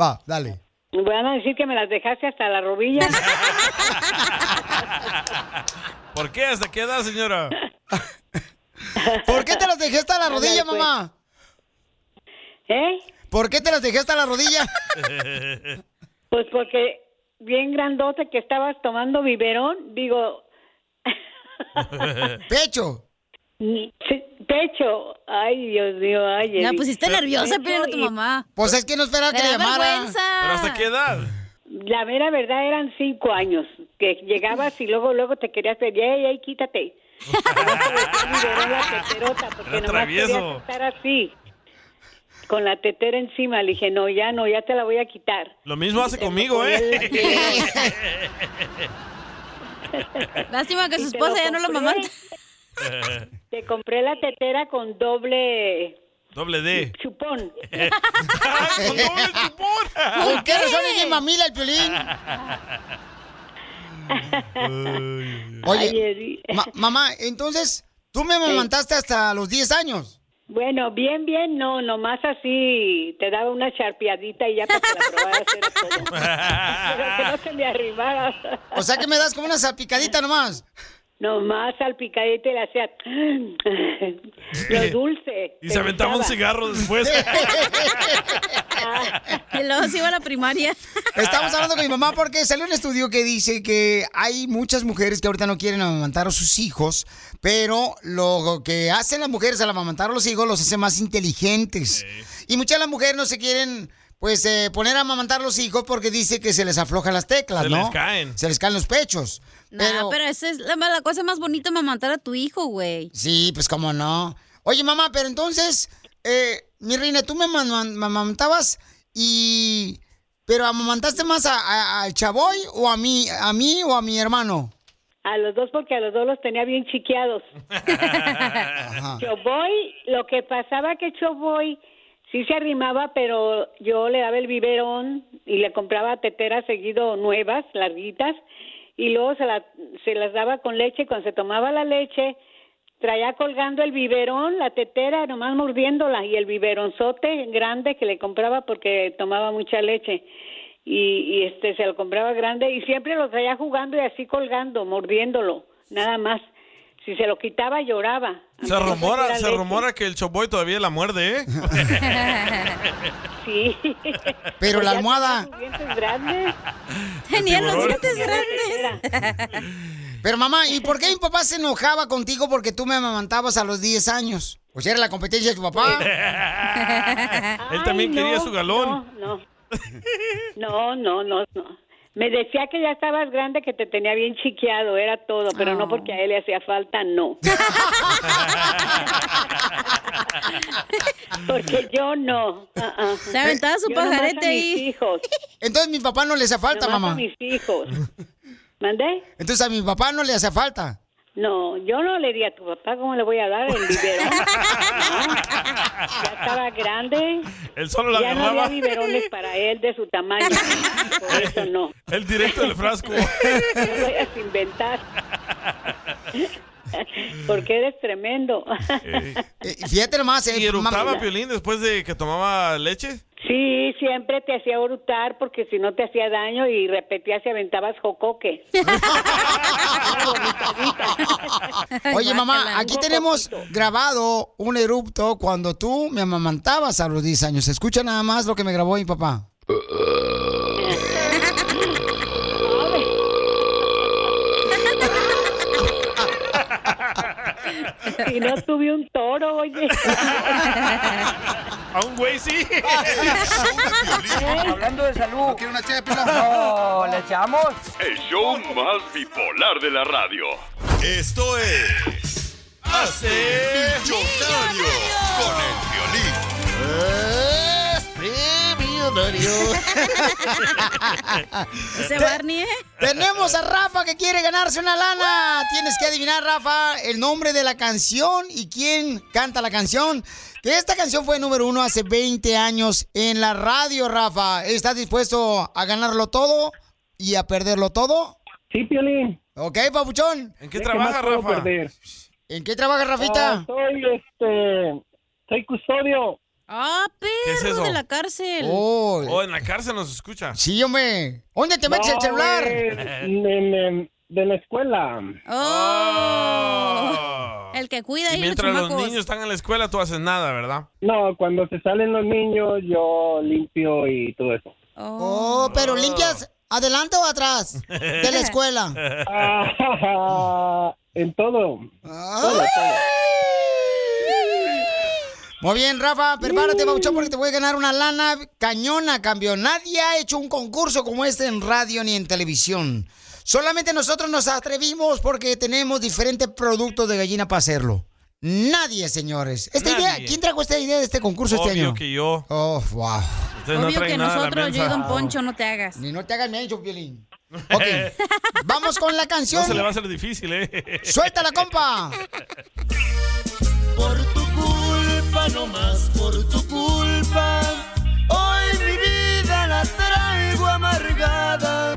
va, dale. Van a decir que me las dejaste hasta la rodilla. *laughs* ¿Por qué? ¿Hasta qué edad, señora? *laughs* ¿Por qué te las dejé hasta la rodilla, pues. mamá? ¿Eh? ¿Por qué te las dejé hasta la rodilla? *laughs* Pues porque bien grandote que estabas tomando biberón, digo, *laughs* Pecho. pecho. Ay, Dios mío, ay. La pusiste nerviosa, pero a tu mamá. Pues es que no esperaba que le llamara. vergüenza. ¿Pero hasta qué edad? La mera verdad eran cinco años, que llegabas y luego luego te querías pedir, ey, ey, quítate. *laughs* La porque Era nomás travieso. querías estar así, con la tetera encima. Le dije, no, ya no, ya te la voy a quitar. Lo mismo hace conmigo, ¿eh? *laughs* Lástima que su esposa ya no lo mamanta. *laughs* Te compré la tetera con doble Doble D. chupón. *laughs* ¡Con doble chupón! ¿Por qué razón es mi mamila el piolín? Oye, ma- mamá, entonces, tú me amamantaste hasta los 10 años. Bueno, bien, bien, no, nomás así te daba una charpeadita y ya para que la probaras era todo. *laughs* Pero que no se me arrimara. O sea que me das como una salpicadita nomás. Nomás al picadito y le hacía *laughs* lo dulce. Y se aventaba un cigarro después. *laughs* Y luego se iba a la primaria. Estamos hablando con mi mamá porque salió un estudio que dice que hay muchas mujeres que ahorita no quieren amamantar a sus hijos, pero lo que hacen las mujeres al amamantar a los hijos los hace más inteligentes. Y muchas de las mujeres no se quieren pues eh, poner a amamantar a los hijos porque dice que se les aflojan las teclas, Se ¿no? les caen. Se les caen los pechos. No, pero, esa es la, la cosa más bonita, mamantar a tu hijo, güey. Sí, pues cómo no. Oye, mamá, pero entonces, eh, mi reina, tú me man- man- me amamantabas y... ¿Pero amamantaste más a- a- al chavoy o a mí, a mí o a mi hermano? A los dos porque a los dos los tenía bien chiqueados. *laughs* Choboy, lo que pasaba que Choboy sí se arrimaba, pero yo le daba el biberón y le compraba teteras seguido nuevas, larguitas, y luego se, la- se las daba con leche. y Cuando se tomaba la leche, traía colgando el biberón, la tetera, nomás mordiéndola, y el biberonzote grande que le compraba porque tomaba mucha leche. Y, y este se lo compraba grande y siempre lo traía jugando y así colgando, mordiéndolo, nada más. Si se lo quitaba lloraba. Se rumora, se leche. rumora que el choboy todavía la muerde, ¿eh? Sí. *laughs* Pero la Ya almohada... tenía sus dientes grandes. Tenía los dientes grandes. Pero mamá, ¿y por qué mi papá se enojaba contigo porque tú me amamantabas a los 10 años? Pues era la competencia de tu papá. Él también Ay, quería su galón. No, no. No, no, no, no. Me decía que ya estabas grande, que te tenía bien chiqueado, era todo, pero no porque a él le hacía falta, no. *laughs* porque yo no. ah, ah. Se aventaba su Yo a mis hijos. Entonces mi papá no le hace falta, nomás mamá. a mis hijos. ¿Mandé? Entonces a mi papá no le hace falta. No, yo no le di a tu papá, ¿cómo le voy a dar el biberón? No, *laughs* ya estaba grande. Él solo la ya no había biberones para él de su tamaño. Por *laughs* eso no. El directo del frasco. *laughs* No vayas a inventar. Porque eres tremendo. Eh, fíjate nomás, eh, ¿Y eructaba mamá. Piolín después de que tomaba leche? Sí, siempre te hacía brutar porque si no te hacía daño y repetías y aventabas jocoque. *laughs* Oye, mamá, aquí tenemos grabado un erupto cuando tú me amamantabas a los 10 años. Escucha nada más lo que me grabó mi papá. *laughs* Si no tuve un toro, oye. *laughs* A un güey sí. Hablando de salud. ¿No una No, ¿le echamos? El show más bipolar de la radio. Esto es. Hazte millonario con el violín. *laughs* Ese Barney, ¿eh? Tenemos a Rafa que quiere ganarse una lana. Tienes que adivinar, Rafa, el nombre de la canción y quién canta la canción. Que esta canción fue número uno hace 20 años en la radio, Rafa. ¿Estás dispuesto a ganarlo todo y a perderlo todo? Sí, Piolín. Ok, papuchón. ¿En qué trabaja, Rafa? ¿En qué trabaja, Rafita? Ah, soy, este, soy custodio. Ah, ¿Qué es perro eso? de la cárcel. Oh, en la cárcel nos escucha. Sí, hombre. ¿Dónde te metes el No, celular? en- en- de la escuela. Oh. El que cuida Y ahí mientras los niños están en la escuela, tú haces nada, ¿verdad? No, cuando se salen los niños, yo limpio y todo eso. Oh, pero limpias adelante o atrás de la escuela. *laughs* Ah, en todo. Todo, todo. Muy bien, Rafa, prepárate, Bauchón, porque te voy a ganar una lana cañona, cambio. Nadie ha hecho un concurso como este en radio ni en televisión. Solamente nosotros nos atrevimos porque tenemos diferentes productos de gallina para hacerlo. Nadie, señores. Esta Nadie. idea, ¿quién trajo esta idea de este concurso este Obvio año? que yo. Oh, wow. Ustedes Obvio que nada nosotros, yo y. Don Poncho, no te hagas. Ni no te hagas menso, Piolín. *laughs* Ok, vamos con la canción. No se le va a hacer difícil, ¿eh? ¡Suéltala, compa! *laughs* Por tu no más por tu culpa. Hoy mi vida la traigo amargada.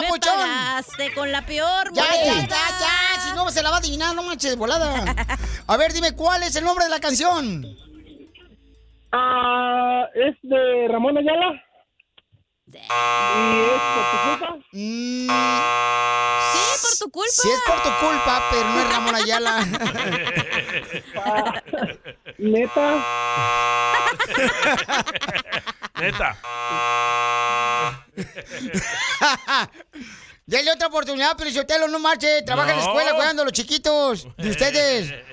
Me pagaste con la peor Ya, ya, ya, ya. Si no, se la va a adivinar, no manches, de volada. *laughs* A ver, dime, ¿cuál es el nombre de la canción? Ah, es de Ramón Ayala. ¿Y es por tu culpa? Sí, por tu culpa. Sí, es por tu culpa, pero no es Ramón Ayala. *laughs* ¿Neta? Neta. *laughs* Dale otra oportunidad, pero Sotelo, no marche. Trabaja en la escuela cuidando a los chiquitos de ustedes. *laughs*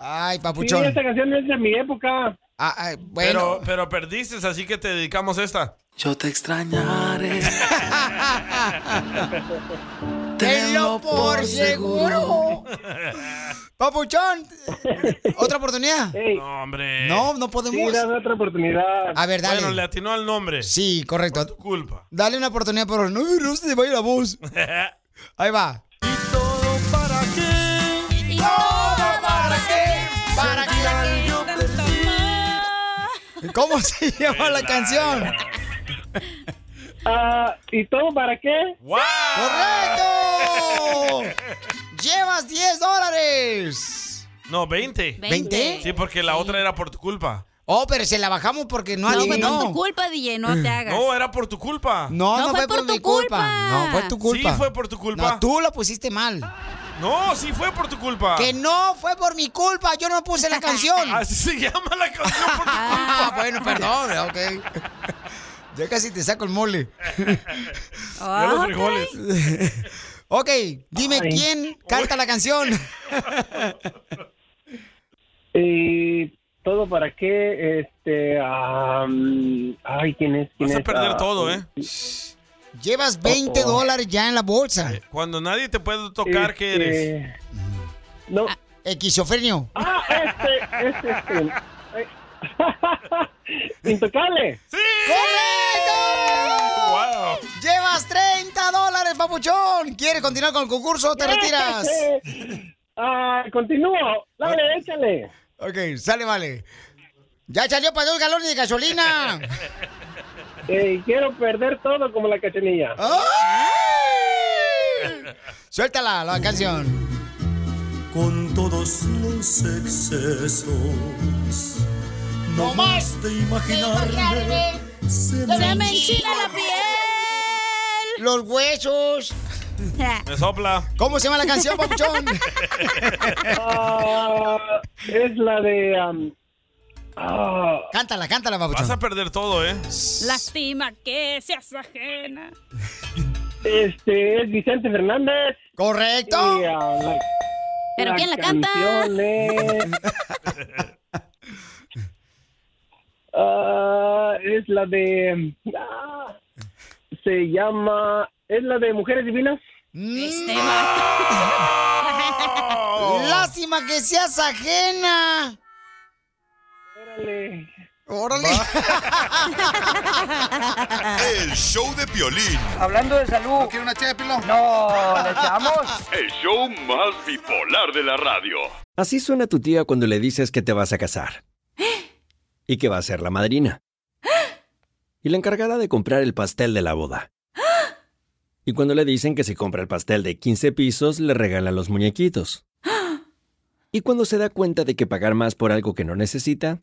Ay, Sí, papuchón. esta canción es de mi época. Ah, ah, Pero, bueno. pero perdiste, así que te dedicamos esta. Yo te extrañaré. *laughs* Tenlo por seguro. *laughs* Papuchón, ¿otra oportunidad? No, hombre. No, no podemos. Sí, dame otra oportunidad. A ver, dale. Bueno, le atinó al nombre. Sí, correcto. Tu culpa. Dale una oportunidad, pero no, no se te vaya la voz. *laughs* Ahí va. ¿Cómo se llama la canción? Ah, ¿Y todo para qué? ¡Correcto! Llevas 10 dólares. No, 20. ¿20? Sí, porque la otra era por tu culpa. Oh, pero se la bajamos porque no No, fue adivinó. por tu culpa, DJ, no te hagas. No, era por tu culpa. No, no, fue, por, mi culpa. No, fue tu culpa. Sí, fue por tu culpa. No, tú la pusiste mal. No, sí fue por tu culpa. Que no fue por mi culpa. Yo no puse la canción. *laughs* Así se llama la canción por tu Ah, *laughs* bueno, perdón, *laughs* ok. Ya casi te saco el mole. Ya los frijoles. ok, dime Ay. quién canta la canción. ¿Y todo para qué? Este. am, ay, ¿quién es? ¿Quién Vas a es? perder Ah, todo, ¿eh? Llevas 20 Oh, oh. dólares ya en la bolsa. Cuando nadie te puede tocar, ¿qué eres? Este, No. Esquizofrenio. Ah, este, este, este. Ay. *laughs* Intocable. ¡Sí! ¡Correcto! ¡Wow! Llevas 30 dólares, papuchón. ¿Quieres continuar con el concurso o te retiras? Ah, continúo. Dale, échale. Ok, sale, vale. Ya salió para dos galones de gasolina. *laughs* *laughs* Eh, quiero perder todo como la cachanilla. ¡Ay! *laughs* Suéltala la canción. Con todos los excesos. No más de imaginarme. Se Se me enchina la piel. Los huesos. *laughs* Me sopla. ¿Cómo se llama la canción, papuchón? Ah, es la de. am, ah, cántala, cántala, Vas papuchón. a perder todo, ¿eh? Lástima que seas ajena. este es Vicente Fernández. Correcto. Y, la- ¿Pero quién la canta? es- Ah, es la de. ah, se llama. Es la de Mujeres Divinas. Este *laughs* Lástima que seas ajena. Órale. *laughs* El show de Piolín. Hablando de salud. ¿No quiere una ché de pilón? No, ¿le echamos? *laughs* El show más bipolar de la radio. Así suena tu tía cuando le dices que te vas a casar. Y que va a ser la madrina. Y la encargada de comprar el pastel de la boda. Y cuando le dicen que si compra el pastel de 15 pisos, le regala los muñequitos. Y cuando se da cuenta de que pagar más por algo que no necesita,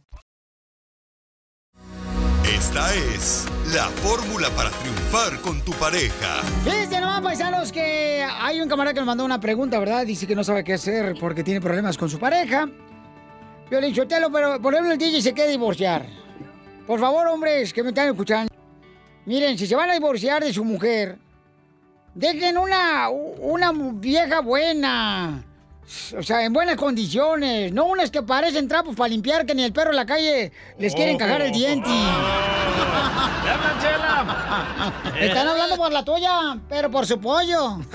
Esta es la fórmula para triunfar con tu pareja. Fíjense nomás, paisanos, que hay un camarada que nos mandó una pregunta, ¿verdad? Dice que no sabe qué hacer porque tiene problemas con su pareja. Yo le dicho, pero por ejemplo el DJ se quiere divorciar. Por favor, hombres que me están escuchando. Miren, si se van a divorciar de su mujer, dejen una, una vieja buena. O sea, en buenas condiciones. No unas que parecen trapos para limpiar que ni el perro en la calle les quieren cagar el diente. *laughs* *laughs* Están hablando por la tuya, pero por su pollo. *laughs*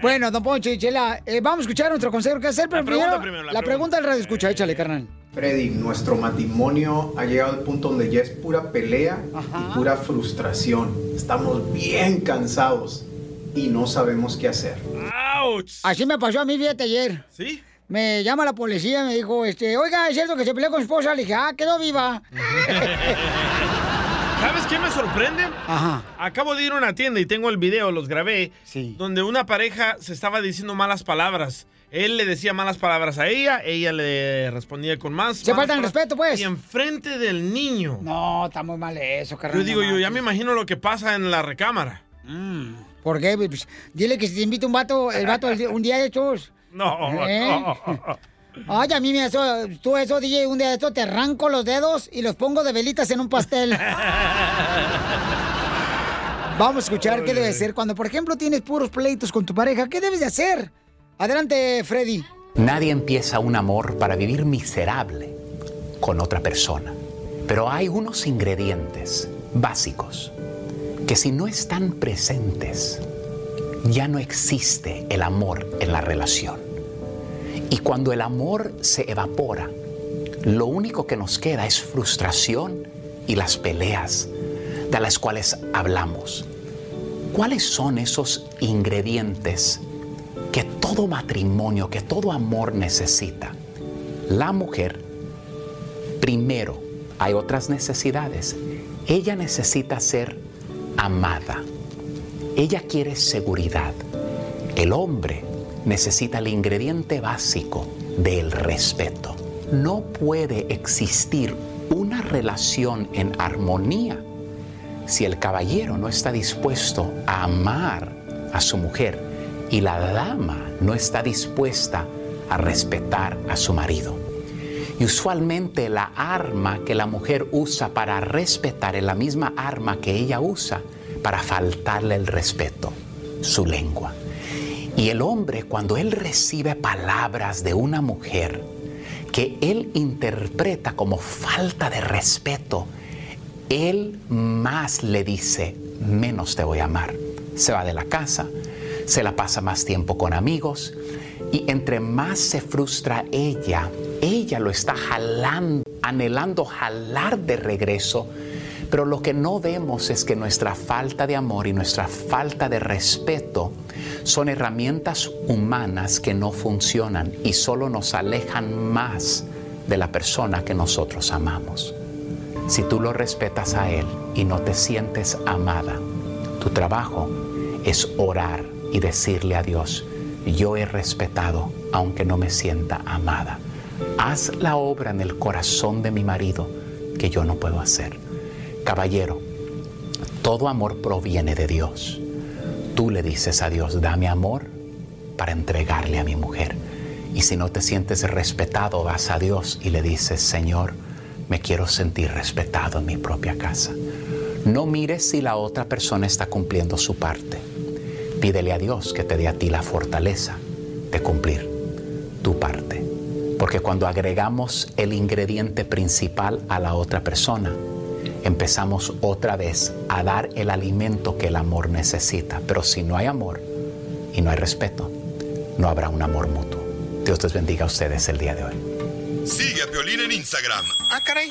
Bueno, don Poncho y Chela, eh, vamos a escuchar nuestro consejo que hacer, pero La pregunta primero, primero, la la pregunta del radio escucha, échale, carnal. Freddy, nuestro matrimonio ha llegado al punto donde ya es pura pelea y pura frustración. Estamos bien cansados y no sabemos qué hacer. Así me pasó a mí, fíjate, ayer. ¿Sí? Me llama la policía y me dijo, este, oiga, ¿es cierto que se peleó con su esposa? Le dije, ah, quedó viva. *laughs* ¿Sabes qué me sorprende? Ajá. Acabo de ir a una tienda y tengo el video, los grabé, donde una pareja se estaba diciendo malas palabras. Él le decía malas palabras a ella, ella le respondía con más. Se faltan el respeto, pues. Y enfrente del niño. No, está muy mal eso, carnal. Yo digo, yo ya me imagino lo que pasa en la recámara. ¿Por qué? Pues, dile que si te invita un vato, el vato un día de estos. *laughs* No, ¿Eh? no. Ay, a mí me eso, tú eso, DJ, un día de esto te arranco los dedos y los pongo de velitas en un pastel. *laughs* Vamos a escuchar qué debe hacer cuando, por ejemplo, tienes puros pleitos con tu pareja. ¿Qué debes de hacer? Adelante, Freddy. Nadie empieza un amor para vivir miserable con otra persona. Pero hay unos ingredientes básicos que si no están presentes, ya no existe el amor en la relación. Y cuando el amor se evapora, lo único que nos queda es frustración y las peleas de las cuales hablamos. ¿Cuáles son esos ingredientes que todo matrimonio, que todo amor necesita? La mujer, primero, hay otras necesidades. Ella necesita ser amada. Ella quiere seguridad. El hombre necesita el ingrediente básico del respeto. No puede existir una relación en armonía si el caballero no está dispuesto a amar a su mujer y la dama no está dispuesta a respetar a su marido. Y usualmente la arma que la mujer usa para respetar es la misma arma que ella usa para faltarle el respeto, su lengua. Y el hombre, cuando él recibe palabras de una mujer que él interpreta como falta de respeto, él más le dice, menos te voy a amar. Se va de la casa, se la pasa más tiempo con amigos y entre más se frustra ella, ella lo está jalando, anhelando jalar de regreso. Pero lo que no vemos es que nuestra falta de amor y nuestra falta de respeto son herramientas humanas que no funcionan y solo nos alejan más de la persona que nosotros amamos. Si tú lo respetas a Él y no te sientes amada, tu trabajo es orar y decirle a Dios, yo he respetado aunque no me sienta amada. Haz la obra en el corazón de mi marido que yo no puedo hacer. Caballero, todo amor proviene de Dios. Tú le dices a Dios, dame amor para entregarle a mi mujer. Y si no te sientes respetado, vas a Dios y le dices, Señor, me quiero sentir respetado en mi propia casa. No mires si la otra persona está cumpliendo su parte. Pídele a Dios que te dé a ti la fortaleza de cumplir tu parte. Porque cuando agregamos el ingrediente principal a la otra persona, empezamos otra vez a dar el alimento que el amor necesita. Pero si no hay amor y no hay respeto, no habrá un amor mutuo. Dios les bendiga a ustedes el día de hoy. Sigue a Violín en Instagram. Ah, caray.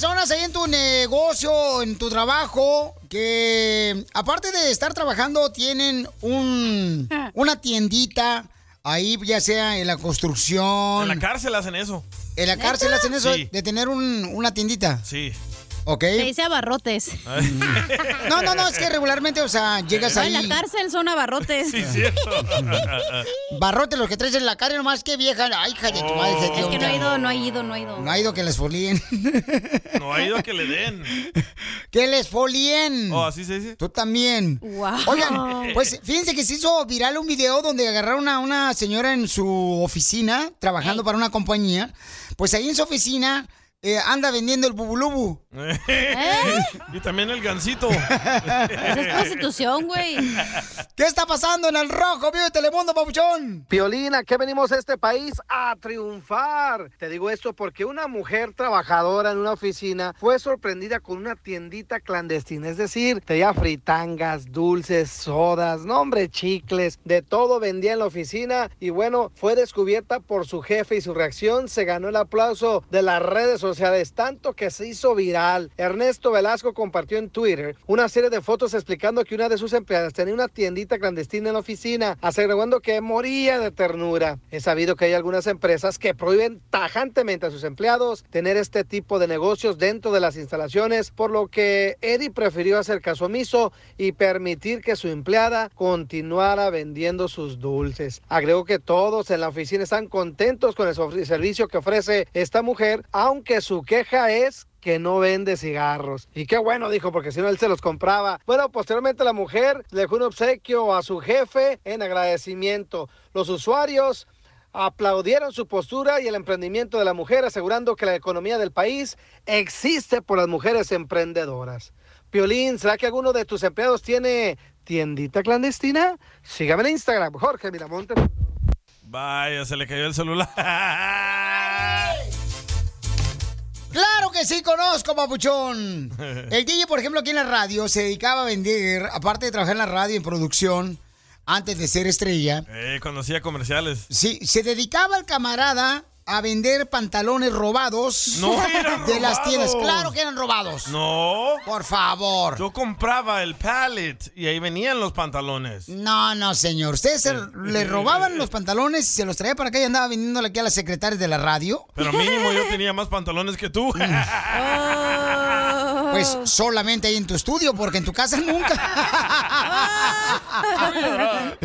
Personas ahí en tu negocio, en tu trabajo, que aparte de estar trabajando, tienen un, *laughs* una tiendita ahí, ya sea en la construcción. En la cárcel hacen eso. En la cárcel hacen eso, Sí. de tener un- una tiendita. Sí. ¿Ok? Se dice abarrotes. No, no, no, es que regularmente, o sea, llegas ahí. En la cárcel son abarrotes. Sí, cierto. Barrote los que traes en la cara, nomás que vieja. Ay, hija de tu madre. Es que no ha ido, no ha ido, no ha ido. No ha ido que les folíen. No ha ido a que le den. que les folíen. Oh, así se dice. Tú también. Wow. Oigan, pues fíjense que se hizo viral un video donde agarraron a una señora en su oficina, trabajando para una compañía. Pues ahí en su oficina eh, anda vendiendo el bubulubu. *laughs* Y también el gancito. *laughs* Esa es prostitución, güey. ¿Qué está pasando en el rojo, vive Telemundo, papuchón? Piolina, que venimos a este país a triunfar. Te digo esto porque una mujer trabajadora en una oficina fue sorprendida con una tiendita clandestina, es decir, tenía fritangas, dulces, sodas, no hombre, chicles, de todo vendía en la oficina y bueno, fue descubierta por su jefe y su reacción se ganó el aplauso de las redes sociales, tanto que se hizo viral. Ernesto Velasco compartió en Twitter una serie de fotos explicando que una de sus empleadas tenía una tiendita clandestina en la oficina, asegurando que moría de ternura. Es sabido que hay algunas empresas que prohíben tajantemente a sus empleados tener este tipo de negocios dentro de las instalaciones, por lo que Eddie prefirió hacer caso omiso y permitir que su empleada continuara vendiendo sus dulces. Agregó que todos en la oficina están contentos con el servicio que ofrece esta mujer, aunque su queja es que no vende cigarros. Y qué bueno, dijo, porque si no él se los compraba. Bueno, posteriormente la mujer dejó un obsequio a su jefe en agradecimiento. Los usuarios aplaudieron su postura y el emprendimiento de la mujer, asegurando que la economía del país existe por las mujeres emprendedoras. Piolín, ¿será que alguno de tus empleados tiene tiendita clandestina? Sígame en Instagram, Jorge Miramonte. Vaya, se le cayó el celular. *laughs* Claro que sí conozco, papuchón. *laughs* El DJ, por ejemplo, aquí en la radio se dedicaba a vender, aparte de trabajar en la radio en producción, antes de ser estrella. Eh, cuando hacía comerciales. Sí, se dedicaba el camarada a vender pantalones robados No eran de las tiendas. Claro que eran robados. No. Por favor. Yo compraba el pallet y ahí venían los pantalones. No, no, señor. Ustedes se- le robaban los pantalones y se los traía para acá y andaba vendiéndole aquí a las secretarias de la radio. Pero mínimo yo tenía más pantalones que tú. Mm. Pues solamente ahí en tu estudio, porque en tu casa nunca. *laughs*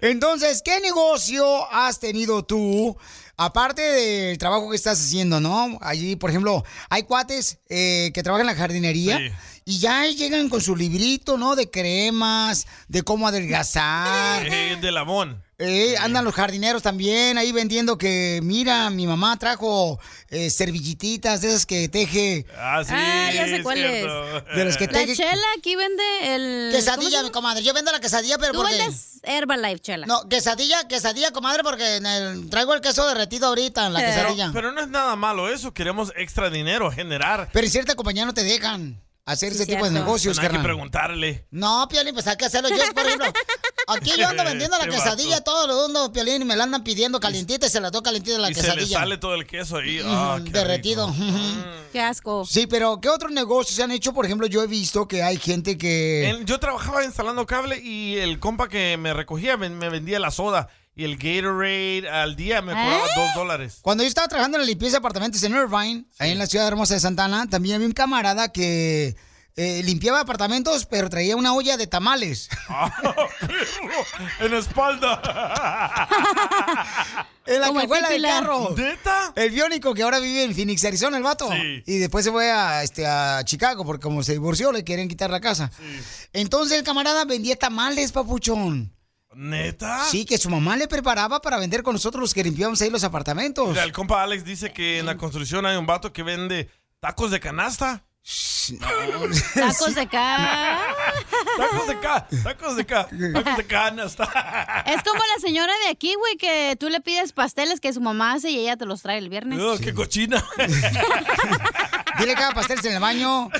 Entonces, ¿qué negocio has tenido tú? Aparte del trabajo que estás haciendo, ¿no? Allí, por ejemplo, hay cuates eh, que trabajan en la jardinería Sí. y ya llegan con su librito, ¿no? De cremas, de cómo adelgazar. *laughs* Eh, de Lamón. Eh, andan los jardineros también ahí vendiendo que, mira, mi mamá trajo eh, servilletitas de esas que teje. Ah, sí. Ah, ya sé cuál es. cierto. De los que La teje. chela aquí vende el... Quesadilla, mi comadre. Yo vendo la quesadilla, pero Tú porque... vendes Herbalife, chela. No, quesadilla, quesadilla, comadre, porque en el- traigo el queso derretido ahorita en la Pero, quesadilla. pero no es nada malo eso, queremos extra dinero, generar. Pero en cierta compañía no te dejan hacer ese tipo de negocios, Bueno, hay que preguntarle. No, Piolín, pues hay que hacerlo. Yo, por ejemplo, aquí yo ando *laughs* vendiendo la quesadilla todo lo mundo, Piolín, y me la andan pidiendo calientita y se la doy calientita la y se le quesadilla. sale todo el queso ahí. Ah, qué derretido. *laughs* Qué asco. Sí, pero ¿qué otros negocios se han hecho? Por ejemplo, yo he visto que hay gente que... En- yo trabajaba instalando cable y el compa que me recogía me, me vendía la soda y el Gatorade al día me cobraba dos dólares. Cuando yo estaba trabajando en la limpieza de apartamentos en Irvine, ahí en la ciudad hermosa de Santana, también había un camarada que eh, limpiaba apartamentos, pero traía una olla de tamales. *laughs* *laughs* en la espalda. *laughs* en la cajuela del carro. ¿Neta? El biónico que ahora vive en Phoenix, Arizona, el vato. Sí. Y después se fue a, este, a Chicago, porque como se divorció, le quieren quitar la casa. Entonces el camarada vendía tamales, papuchón. ¿Neta? Sí, que su mamá le preparaba para vender con nosotros los que limpiábamos ahí los apartamentos. Mira, el compa Alex dice que en la construcción hay un vato que vende tacos de canasta. *laughs* Tacos de ca... *laughs* Tacos de ca, tacos de ca, tacos de canasta. *laughs* Es como la señora de aquí, güey, que tú le pides pasteles que su mamá hace y ella te los trae el viernes. Ugh, ¡Qué cochina! Dile que haga pasteles en el baño.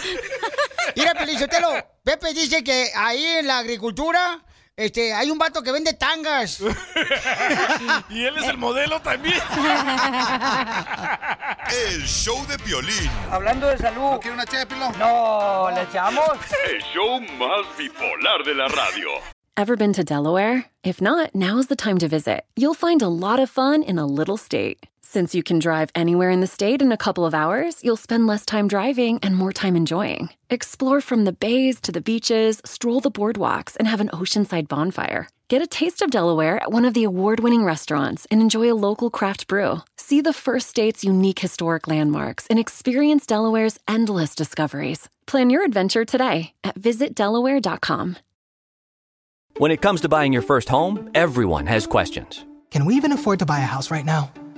Mira, Pelichotelo, Pepe dice que ahí en la agricultura este, hay un vato que vende tangas. *laughs* y él es el modelo también. El show de Piolín. Hablando de salud. ¿No quiere una ché de pilón? No, ¿le echamos? El show más bipolar de la radio. Ever been to Delaware? If not, now's the time to visit. You'll find a lot of fun in a little state. Since you can drive anywhere in the state in a couple of hours, you'll spend less time driving and more time enjoying. Explore from the bays to the beaches, stroll the boardwalks, and have an oceanside bonfire. Get a taste of Delaware at one of the award winning restaurants and enjoy a local craft brew. See the first state's unique historic landmarks and experience Delaware's endless discoveries. Plan your adventure today at visitdelaware.com. When it comes to buying your first home, everyone has questions. Can we even afford to buy a house right now?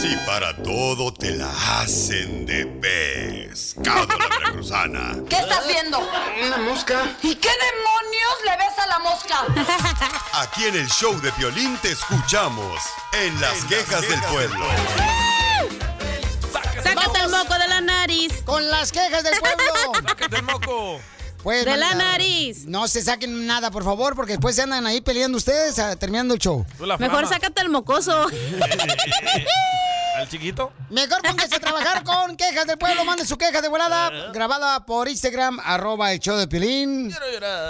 Si para todo te la hacen de pescado la veracruzana. *laughs* ¿Qué estás viendo? Una mosca. ¿Y qué demonios le ves a la mosca? *laughs* Aquí en el show de Piolín te escuchamos en las quejas del pueblo. ¡Sácate el moco de la nariz! ¡Con las quejas del pueblo! *laughs* ¡Sácate el moco! Pues, De la nariz. No se saquen nada, por favor, porque después se andan ahí peleando ustedes ah, terminando el show. Mejor sácate el mocoso. ¿Al chiquito? Mejor póngase a trabajar con quejas del pueblo. Mande su queja de volada, grabada por Instagram, arroba el show de Piolín.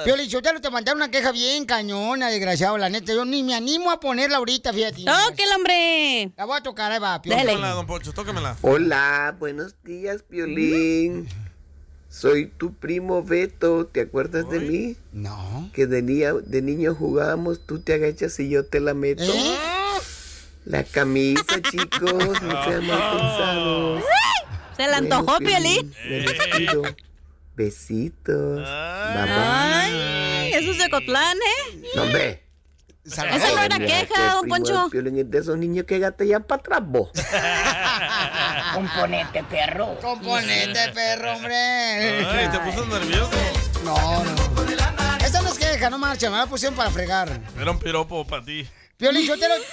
Piolín, yo te mandaron una queja bien cañona, desgraciado, la neta. Yo ni me animo a ponerla ahorita, fíjate. ¡Oh, que el hombre! La voy a tocar, ahí va, Piolín. Tócamela, don Poncho, tócamela. Hola, buenos días, Piolín. Soy tu primo Beto, ¿te acuerdas de mí? No. Que de, niña- de niño jugábamos, tú te agachas y yo te la meto. ¿Eh? La camisa, chicos, no sean mal pensados. Se le antojó, Piolín. Me despido. Besitos. Bye bye. Ay, eso es de Cotlán, ¿eh? No, hombre. Esa no era queja, don Poncho. Piolín es de esos niños que gatean para atrás, vos. *laughs* Componente, perro. Componente, perro, hombre. Ay, te puso nervioso. No, no. Esa no es queja, no marcha, me la pusieron para fregar. Era un piropo para ti. Piolín, yo te lo... *laughs*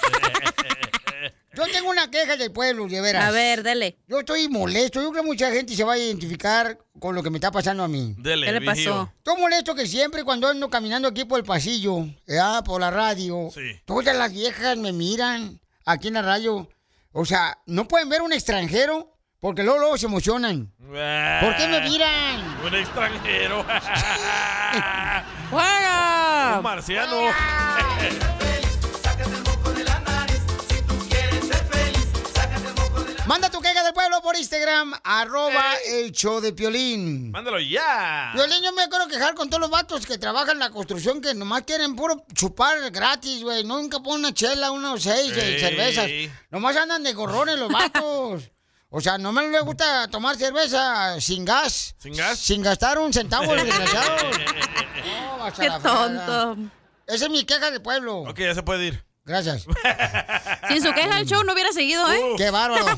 Yo tengo una queja del pueblo, de veras. A ver, dale. Yo estoy molesto. Yo creo que mucha gente se va a identificar con lo que me está pasando a mí. Dele, ¿Qué le pasó? vigío. Estoy molesto que siempre cuando ando caminando aquí por el pasillo, ya por la radio, todas las viejas me miran aquí en la radio. O sea, no pueden ver un extranjero porque luego, luego se emocionan. ¿Por qué me miran? Un extranjero. *laughs* *laughs* ¡Juega! Un marciano. Manda tu queja del pueblo por Instagram, arroba el show de Piolín. Mándalo ya. Piolín, yo me quiero quejar con todos los vatos que trabajan en la construcción que nomás quieren puro chupar gratis, güey. Nunca ponen una chela, unos seis de Ey. cervezas. Nomás andan de gorrones los vatos. *laughs* O sea, no me les gusta tomar cerveza sin gas. ¿Sin gas? Sin gastar un centavo, *laughs* desgraciado. *laughs* No, vas a Qué tonto. Esa es mi queja del pueblo. Ok, ya se puede ir. Gracias. *laughs* Sin su queja el show no hubiera seguido, ¿eh? ¡Qué bárbaro! *laughs*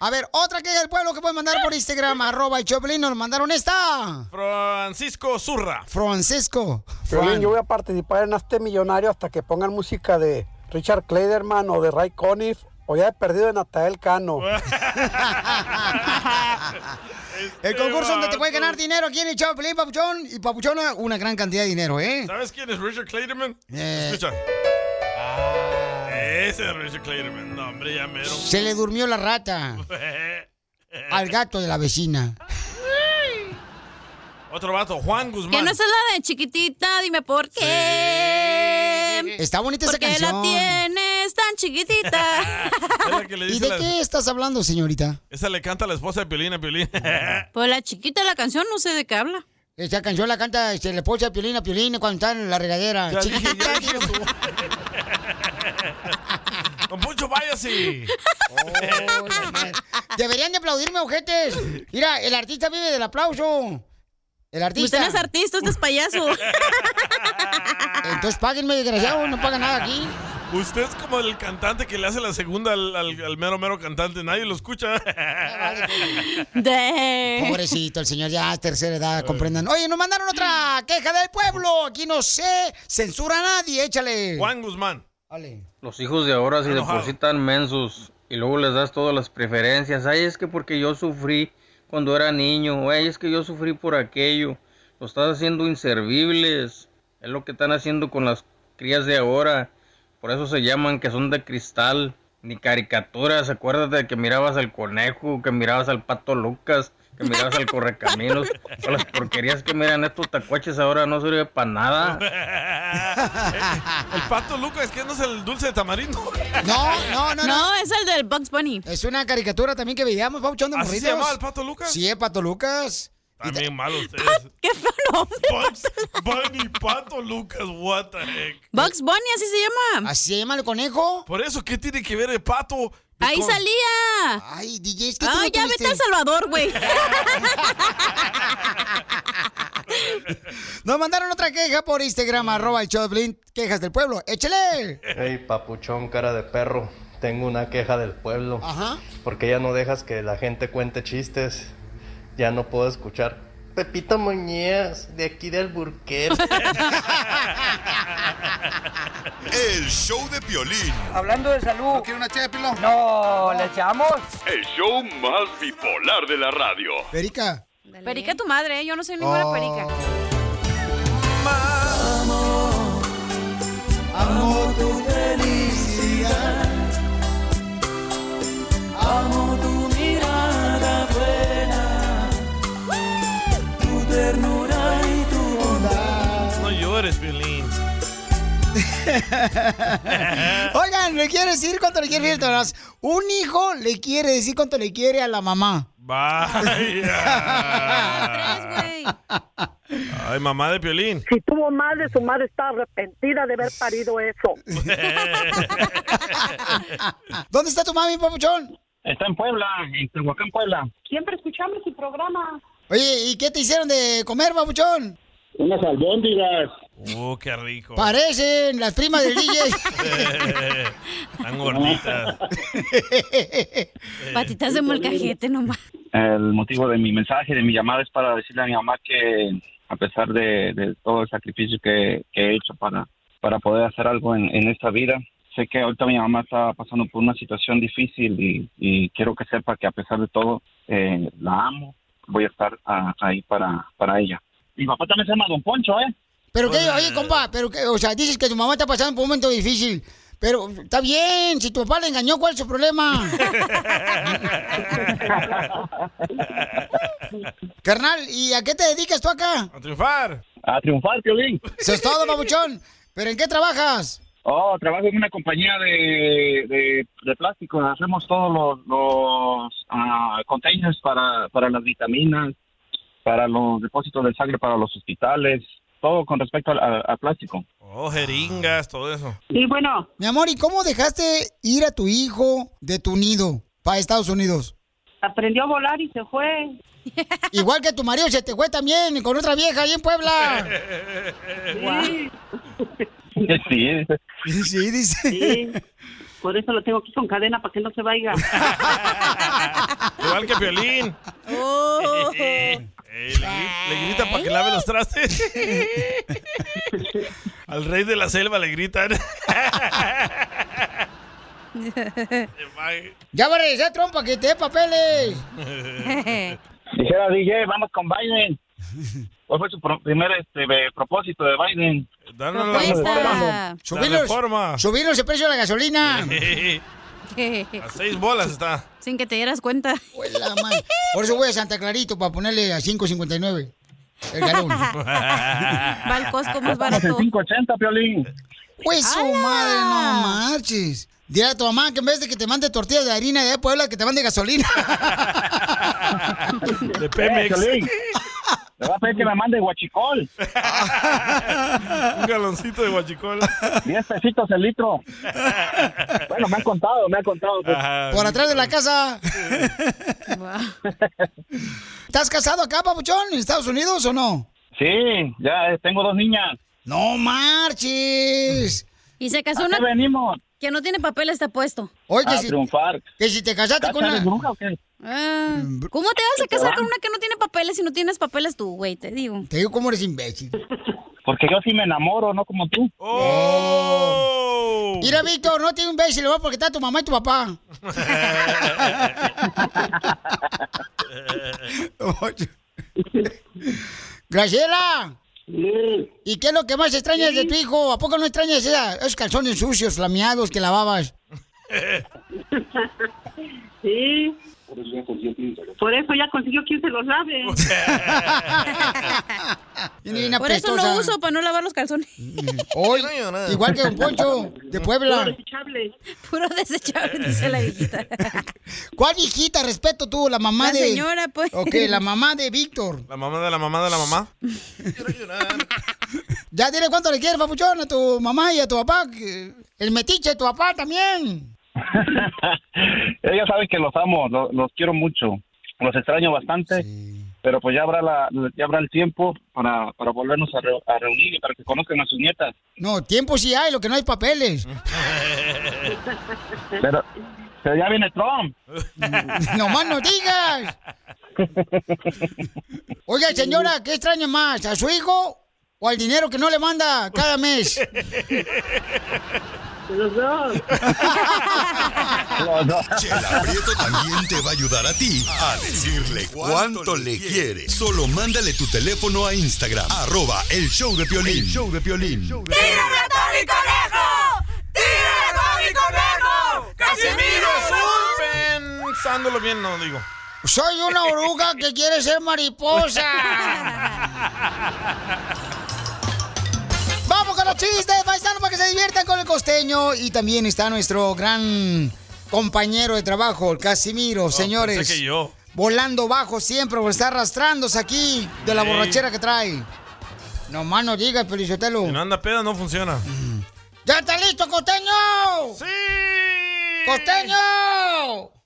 A ver, otra queja del pueblo que pueden mandar por Instagram, arroba el Choplin, nos mandaron esta. Francisco Zurra. Francisco. Piolín, yo voy a participar en este millonario hasta que pongan música de Richard Kleiderman o de Ray Conniff o ya he perdido de Natael Cano. *laughs* El concurso donde te puede ganar dinero aquí en el Choplin, Papuchón. Y Papuchón, una gran cantidad de dinero, ¿eh? ¿Sabes quién es Richard Clayderman? Eh. Escucha. Ese es Richard Clayderman. No, hombre, ya mero. Se le durmió la rata *laughs* al gato de la vecina. Otro vato, Juan Que Guzmán. no es la de chiquitita, dime por qué. Está bonita esa ¿Por qué canción. la tienes tan chiquitita? *laughs* Que le ¿Y de la- qué estás hablando, señorita? Esa le canta a la esposa de Piolín a Piolín. *laughs* Pues la chiquita la canción no sé de qué habla. Esa canción la canta este, la esposa de Piolín a Piolín cuando está en la regadera. Ya dije, Chiquitita, ya dije. Don Poncho, váyase. Deberían de aplaudirme, ojetes. Mira, el artista vive del aplauso. El artista. Usted no es artista, usted es payaso. *laughs* Entonces páguenme, desgraciado, no pagan nada aquí. Usted es como el cantante que le hace la segunda al, al- al mero mero cantante. Nadie lo escucha. *laughs* Pobrecito, el señor ya es tercera edad, comprendan. Oye, nos mandaron otra queja del pueblo. Aquí no se censura a nadie, échale. Juan Guzmán. Los hijos de ahora se Enojado. depositan mensos y luego les das todas las preferencias. Ay, es que porque yo sufrí cuando era niño. Ay, es que yo sufrí por aquello. Lo estás haciendo inservibles. Es lo que están haciendo con las crías de ahora. Por eso se llaman que son de cristal. Ni caricaturas. Acuérdate de que mirabas al conejo, que mirabas al pato Lucas, que mirabas al correcaminos. Todas las porquerías que miran estos tacuaches ahora no sirve para nada. El pato Lucas, que no es el dulce de tamarindo. No, no, no, No, es el del Bugs Bunny. Es una caricatura también que veíamos, Pauchón de ¿Así se llamaba el Pato Lucas? Sí, el Pato Lucas. También malo ustedes. ¡Qué feo nombre! Bugs Bunny, Pato Lucas, what the heck. Bugs Bunny, así se llama. ¿Así se llama el conejo? Por eso, ¿qué tiene que ver el pato? Ahí salía. Ay, DJ, es que Ay, no ya tuviste- vete a Salvador, güey. *laughs* Nos mandaron otra queja por Instagram, arroba el Piolín, quejas del pueblo. ¡Échale! Hey, papuchón, cara de perro. Tengo una queja del pueblo. Ajá. Porque ya no dejas que la gente cuente chistes. Ya no puedo escuchar. Pepito Muñez, de aquí del Burquer. *laughs* El show de Piolín. Hablando de salud. ¿No quiere una ché de pilón? No, ¿le echamos? El show más bipolar de la radio. Perica. Perica tu madre, ¿eh? yo no soy ninguna Oh. perica. Amo tu felicidad. Amo ternura y tu bondad. No llores, Piolín. *laughs* Oigan, le quiere decir cuánto le quiere decir Tomás. Un hijo le quiere decir cuánto le quiere a la mamá. Vaya. Ay, mamá de Piolín. Si tuvo madre, su madre está arrepentida de haber parido eso. *laughs* ¿Dónde está tu mami, papuchón? Está en Puebla, en Tehuacán, Puebla. Siempre escuchamos su programa. Oye, ¿y qué te hicieron de comer, papuchón? Unas albóndigas. Uh, qué rico. Parecen las primas del DJ. *laughs* Tan gorditas. *laughs* Patitas de molcajete nomás. El motivo de mi mensaje, de mi llamada, es para decirle a mi mamá que a pesar de, de todo el sacrificio que, que he hecho para, para poder hacer algo en, en esta vida, sé que ahorita mi mamá está pasando por una situación difícil y, y quiero que sepa que a pesar de todo, eh, la amo voy a estar ah, ahí para, para ella. Mi papá también se llama Don Poncho, ¿eh? Pero que, oye, compa, pero que, o sea, dices que tu mamá está pasando por un momento difícil. Pero está bien, si tu papá le engañó, ¿cuál es su problema? *laughs* Carnal, ¿y a qué te dedicas tú acá? A triunfar. A triunfar, Piolín. Eso es todo, babuchón. ¿Pero en qué trabajas? Oh, trabajo en una compañía de, de, de plástico. Hacemos todos los, los ah, containers para, para las vitaminas, para los depósitos de sangre para los hospitales, todo con respecto al, plástico. Oh, jeringas, todo eso. Y bueno. Mi amor, ¿y cómo dejaste ir a tu hijo de tu nido para Estados Unidos? Aprendió a volar y se fue. *laughs* Igual que tu marido se te fue también con otra vieja ahí en Puebla. *laughs* Sí. *laughs* Sí, Sí, dice. Sí. Por eso lo tengo aquí con cadena para que no se vaya. *laughs* Igual que Piolín. Eh, le, le grita para que lave los trastes. *laughs* Al rey de la selva le gritan. Ya va a regresar Trump para que te dé papeles. Dijera DJ, vamos con Biden. ¿Cuál fue su pro- primer este, eh, propósito de Biden? Danos la reforma. Subirnos, el precio de la gasolina. *laughs* A seis bolas está. Sin que te dieras cuenta. Madre. Por eso voy a Santa Clarito para ponerle a 5.59 el galón. *laughs* Va al Costco más en barato. 580, Piolín. Pues su madre, no marches. Dile a tu mamá que en vez de que te mande tortillas de harina de Puebla, que te mande gasolina. *laughs* De Pemex. Le voy a pedir que me mande guachicol. *laughs* Un galoncito de guachicol. 10 pesitos el litro. Bueno, me han contado, me han contado. pues. Por atrás de la casa. *laughs* ¿Estás casado acá, papuchón, en Estados Unidos o no? Sí, ya tengo dos niñas. No marches. Y se casó ¿A una qué venimos? Que no tiene papel está puesto. Oye, A triunfar. que si te casaste con ¿Cacha de una... bruja o qué? Ah, ¿Cómo te vas a casar con una que no tiene papeles si no tienes papeles tú, güey? Te digo. Te digo cómo eres imbécil. Porque yo sí me enamoro, no como tú. Oh. Mira, Víctor, no te imbécil, va porque está tu mamá y tu papá. *laughs* *laughs* Graciela. ¿Y qué es lo que más extrañas de tu hijo? ¿A poco no extrañas esa- esos calzones sucios, flameados que lavabas? *laughs* Sí. Por eso ya consiguió quien se los lave. *laughs* *laughs* Por eso lo uso, para no lavar los calzones. *laughs* Hoy, igual que Don Poncho, de Puebla. Puro desechable. Puro desechable, dice la viejita. ¿Cuál viejita? Respeto tú, la mamá La de... señora, pues. Ok, la mamá de Víctor. La mamá de la mamá de la mamá. Ya dile cuánto le quieres, papuchón, a tu mamá y a tu papá. El metiche de tu papá también. Ella sabe que los amo, lo- los, quiero mucho. Los extraño bastante. Pero pues ya habrá la, ya habrá el tiempo para, para volvernos a, re- a reunir y para que conozcan a sus nietas. No, tiempo sí hay, lo que no hay papeles. *laughs* Pero, pero ya viene Trump. *laughs* no más no digas. Oiga, señora, ¿qué extraña más? ¿A su hijo o al dinero que no le manda cada mes? *laughs* Los dos. Chela Prieto también te va a ayudar a ti a decirle cuánto le quiere. Solo mándale tu teléfono a Instagram, arroba el show de Piolín. El show de Piolín. ¡Tírame a Tony Conejo! ¡Tírame a Tony Conejo! ¡Casimiro es un... Pensándolo bien, no digo. Soy una oruga que quiere ser mariposa. *laughs* Con los chistes, paisanos, para que se diviertan con el costeño. Y también está nuestro gran compañero de trabajo, el Casimiro, señores. pensé que yo. Volando bajo siempre, por estar arrastrándose aquí de la borrachera que trae. No más no digas, Pelizotelo. Si no anda peda, no funciona. ¡Ya está listo, costeño! ¡Sí! ¡Costeño!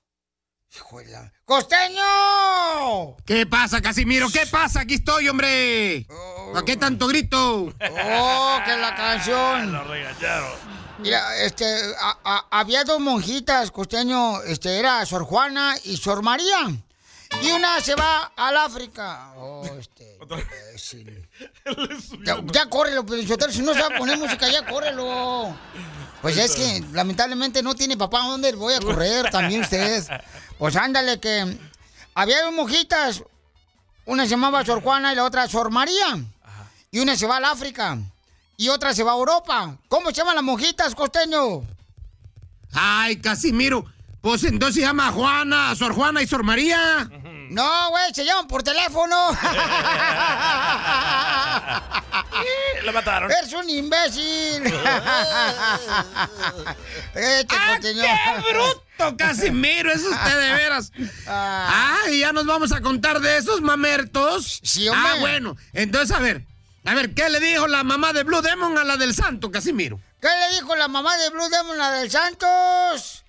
¡Hijuela! ¡Costeño! ¿Qué pasa, Casimiro? ¿Qué pasa? Aquí estoy, hombre. ¿A qué tanto grito? ¡Oh, que la canción! Lo regañaron. Mira, este, a- a- había dos monjitas, costeño, este, era Sor Juana y Sor María. Y una se va al África. Oh, este, *laughs* imbécil. *laughs* Ya, ya córrelo, Pelizotelo, si no se va a poner música, ya córrelo. Pues es que lamentablemente no tiene papá, ¿a ¿dónde voy a correr? También usted. Pues ándale que había dos monjitas, una se llamaba Sor Juana y la otra Sor María. Y una se va al África. Y otra se va a Europa. ¿Cómo se llaman las monjitas, costeño? Ay, Casimiro. Pues entonces se llama Juana, Sor Juana y Sor María. No, güey, se llaman por teléfono. *laughs* Lo mataron. Eres un imbécil. *laughs* *laughs* Este ¡Ah, qué bruto, Casimiro! Es usted de veras. Ah, y ya nos vamos a contar de esos mamertos. Sí, hombre. Ah, bueno. Entonces, a ver. A ver, ¿qué le dijo la mamá de Blue Demon a la del santo, Casimiro? ¿Qué le dijo la mamá de Blue Demon, la del Santos?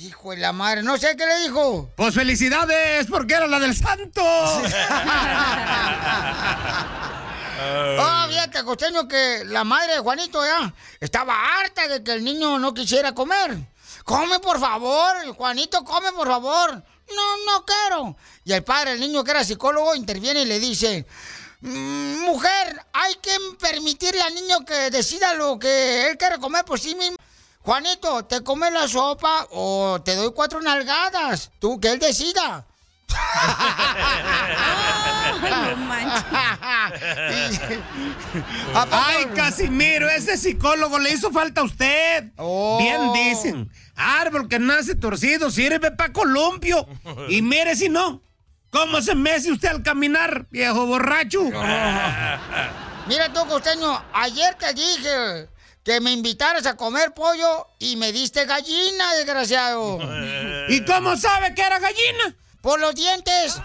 Hijo de la madre, no sé qué le dijo. Pues felicidades, porque era la del santo. *laughs* Ah, fíjate, costeño, que la madre de Juanito ya estaba harta de que el niño no quisiera comer. Come, por favor, Juanito, come, por favor. No, no quiero. Y el padre, el niño que era psicólogo, interviene y le dice, "Mm, mujer, hay que permitirle al niño que decida lo que él quiere comer por sí mismo. Juanito, ¿te comes la sopa o te doy cuatro nalgadas? Tú, que él decida. *laughs* Ay, Casimiro, ese psicólogo le hizo falta a usted. Oh. Bien dicen. Árbol que nace torcido sirve para columpio. Y mire si no. ¿Cómo se mece usted al caminar, viejo borracho? Mira tú, costeño, ayer te dije que me invitaras a comer pollo y me diste gallina, desgraciado. ¿Y cómo sabe que era gallina? Por los dientes. *laughs*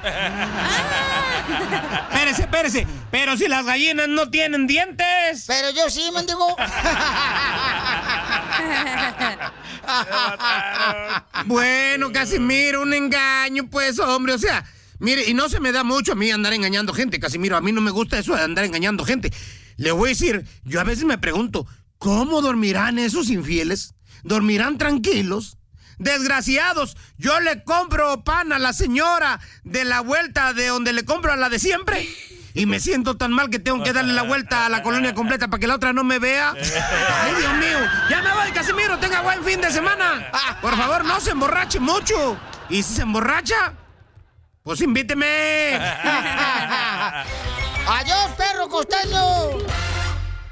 Espérese, espérese. Pero si las gallinas no tienen dientes. Pero yo sí, mendigo. *laughs* Bueno, Casimiro, un engaño, pues, hombre, o sea, mire, y no se me da mucho a mí andar engañando gente, Casimiro, a mí no me gusta eso de andar engañando gente. Le voy a decir, yo a veces me pregunto, ¿cómo dormirán esos infieles? ¿Dormirán tranquilos? Desgraciados, yo le compro pan a la señora de la vuelta de donde le compro a la de siempre. Y me siento tan mal que tengo que darle la vuelta a la colonia completa para que la otra no me vea. Ay, Dios mío. Ya me voy, Casimiro. Tenga buen fin de semana. Por favor, no se emborrache mucho. Y si se emborracha, pues invíteme. *laughs* ¡Adiós, perro costeño!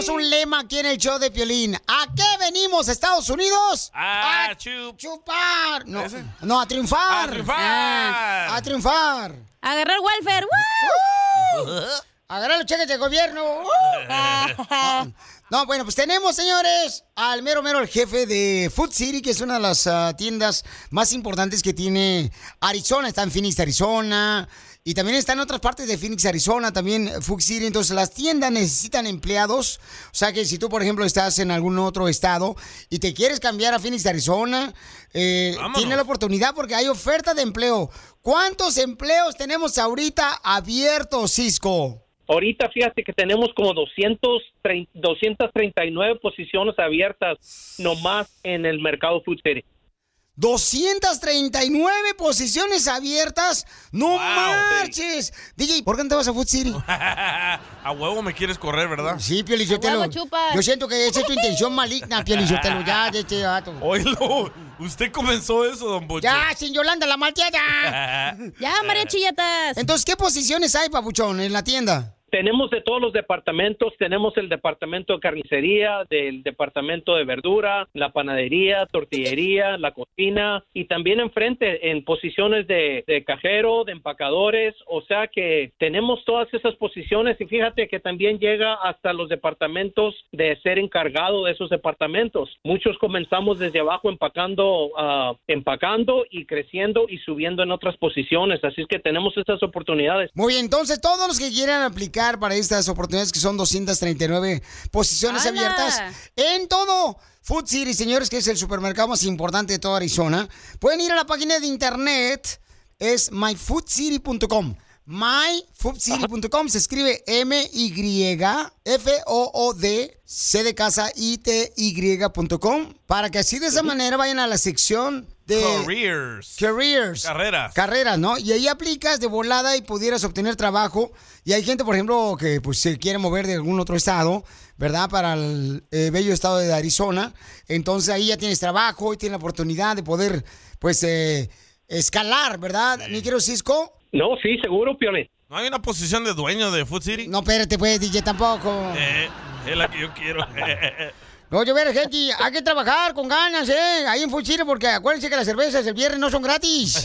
Tenemos un lema aquí en el show de Piolín. ¿A qué venimos, Estados Unidos? A chup. chupar. No, no, a triunfar. A triunfar. Ah, a triunfar. Agarrar welfare. Agarrar los cheques de gobierno. *laughs* ¡Uh! No, bueno, pues tenemos, señores, al mero mero, el jefe de Food City, que es una de las ah, tiendas más importantes que tiene Arizona. Está en Phoenix, Arizona. Y también está en otras partes de Phoenix, Arizona, también Food City. Entonces, las tiendas necesitan empleados. O sea que si tú, por ejemplo, estás en algún otro estado y te quieres cambiar a Phoenix, Arizona, eh, tiene la oportunidad porque hay oferta de empleo. ¿Cuántos empleos tenemos ahorita abiertos, Cisco? Ahorita fíjate que tenemos como 230 239 posiciones abiertas nomás en el mercado Food City. 239 posiciones abiertas. ¡No marches! DJ, ¿por qué no te vas a Food City? *laughs* a huevo me quieres correr, ¿verdad? Sí, chupas. Yo siento que esa es tu intención maligna, Piolichotelo. *laughs* Ya, de este vato. Oílo, usted comenzó eso, don Bocho. Ya, sin Yolanda, la malteada. Ya, María *laughs* Chilletas. Entonces, ¿qué posiciones hay, papuchón, en la tienda? Tenemos de todos los departamentos, tenemos el departamento de carnicería, del departamento de verdura, la panadería, tortillería, la cocina y también enfrente en posiciones de, cajero, de empacadores, o sea que tenemos todas esas posiciones y fíjate que también llega hasta los departamentos de ser encargado de esos departamentos. Muchos comenzamos desde abajo empacando, ah, empacando y creciendo y subiendo en otras posiciones, así es que tenemos esas oportunidades. Muy bien, entonces todos los que quieran aplicar para estas oportunidades que son 239 posiciones abiertas en todo Food City, señores, que es el supermercado más importante de toda Arizona, pueden ir a la página de internet, es myfoodcity.com. myfoodcity.com. Se escribe M-Y-F-O-O-D, C de casa, I-T-Y.com. Para que así de esa manera vayan a la sección de Careers. Careers. Carreras. Carreras, ¿no? Y ahí aplicas de volada y pudieras obtener trabajo. Y hay gente, por ejemplo, que pues se quiere mover de algún otro estado, ¿verdad? Para el eh, bello estado de Arizona. Entonces ahí ya tienes trabajo y tienes la oportunidad de poder, pues, eh, escalar, ¿verdad? Mi querido Cisco. No, sí, seguro, Piolín. ¿No hay una posición de dueño de Food City? No, espérate, pues, DJ, tampoco. Eh, es la que yo quiero. *laughs* Oye, ver, gente, hay que trabajar con ganas, ¿eh? Ahí en Food City, porque acuérdense que las cervezas el viernes no son gratis. *laughs*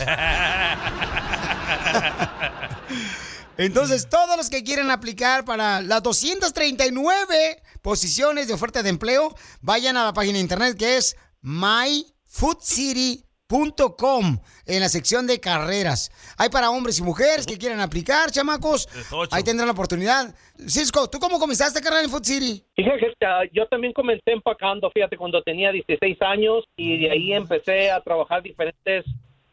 Entonces, todos los que quieren aplicar para las 239 posiciones de oferta de empleo, vayan a la página de internet que es myfoodcity.com en la sección de carreras. Hay para hombres y mujeres que quieran aplicar, chamacos. Ahí tendrán la oportunidad. Cisco, ¿tú cómo comenzaste carrera en Food City? Fíjate, yo también comencé empacando, fíjate, cuando tenía 16 años y de ahí empecé a trabajar diferentes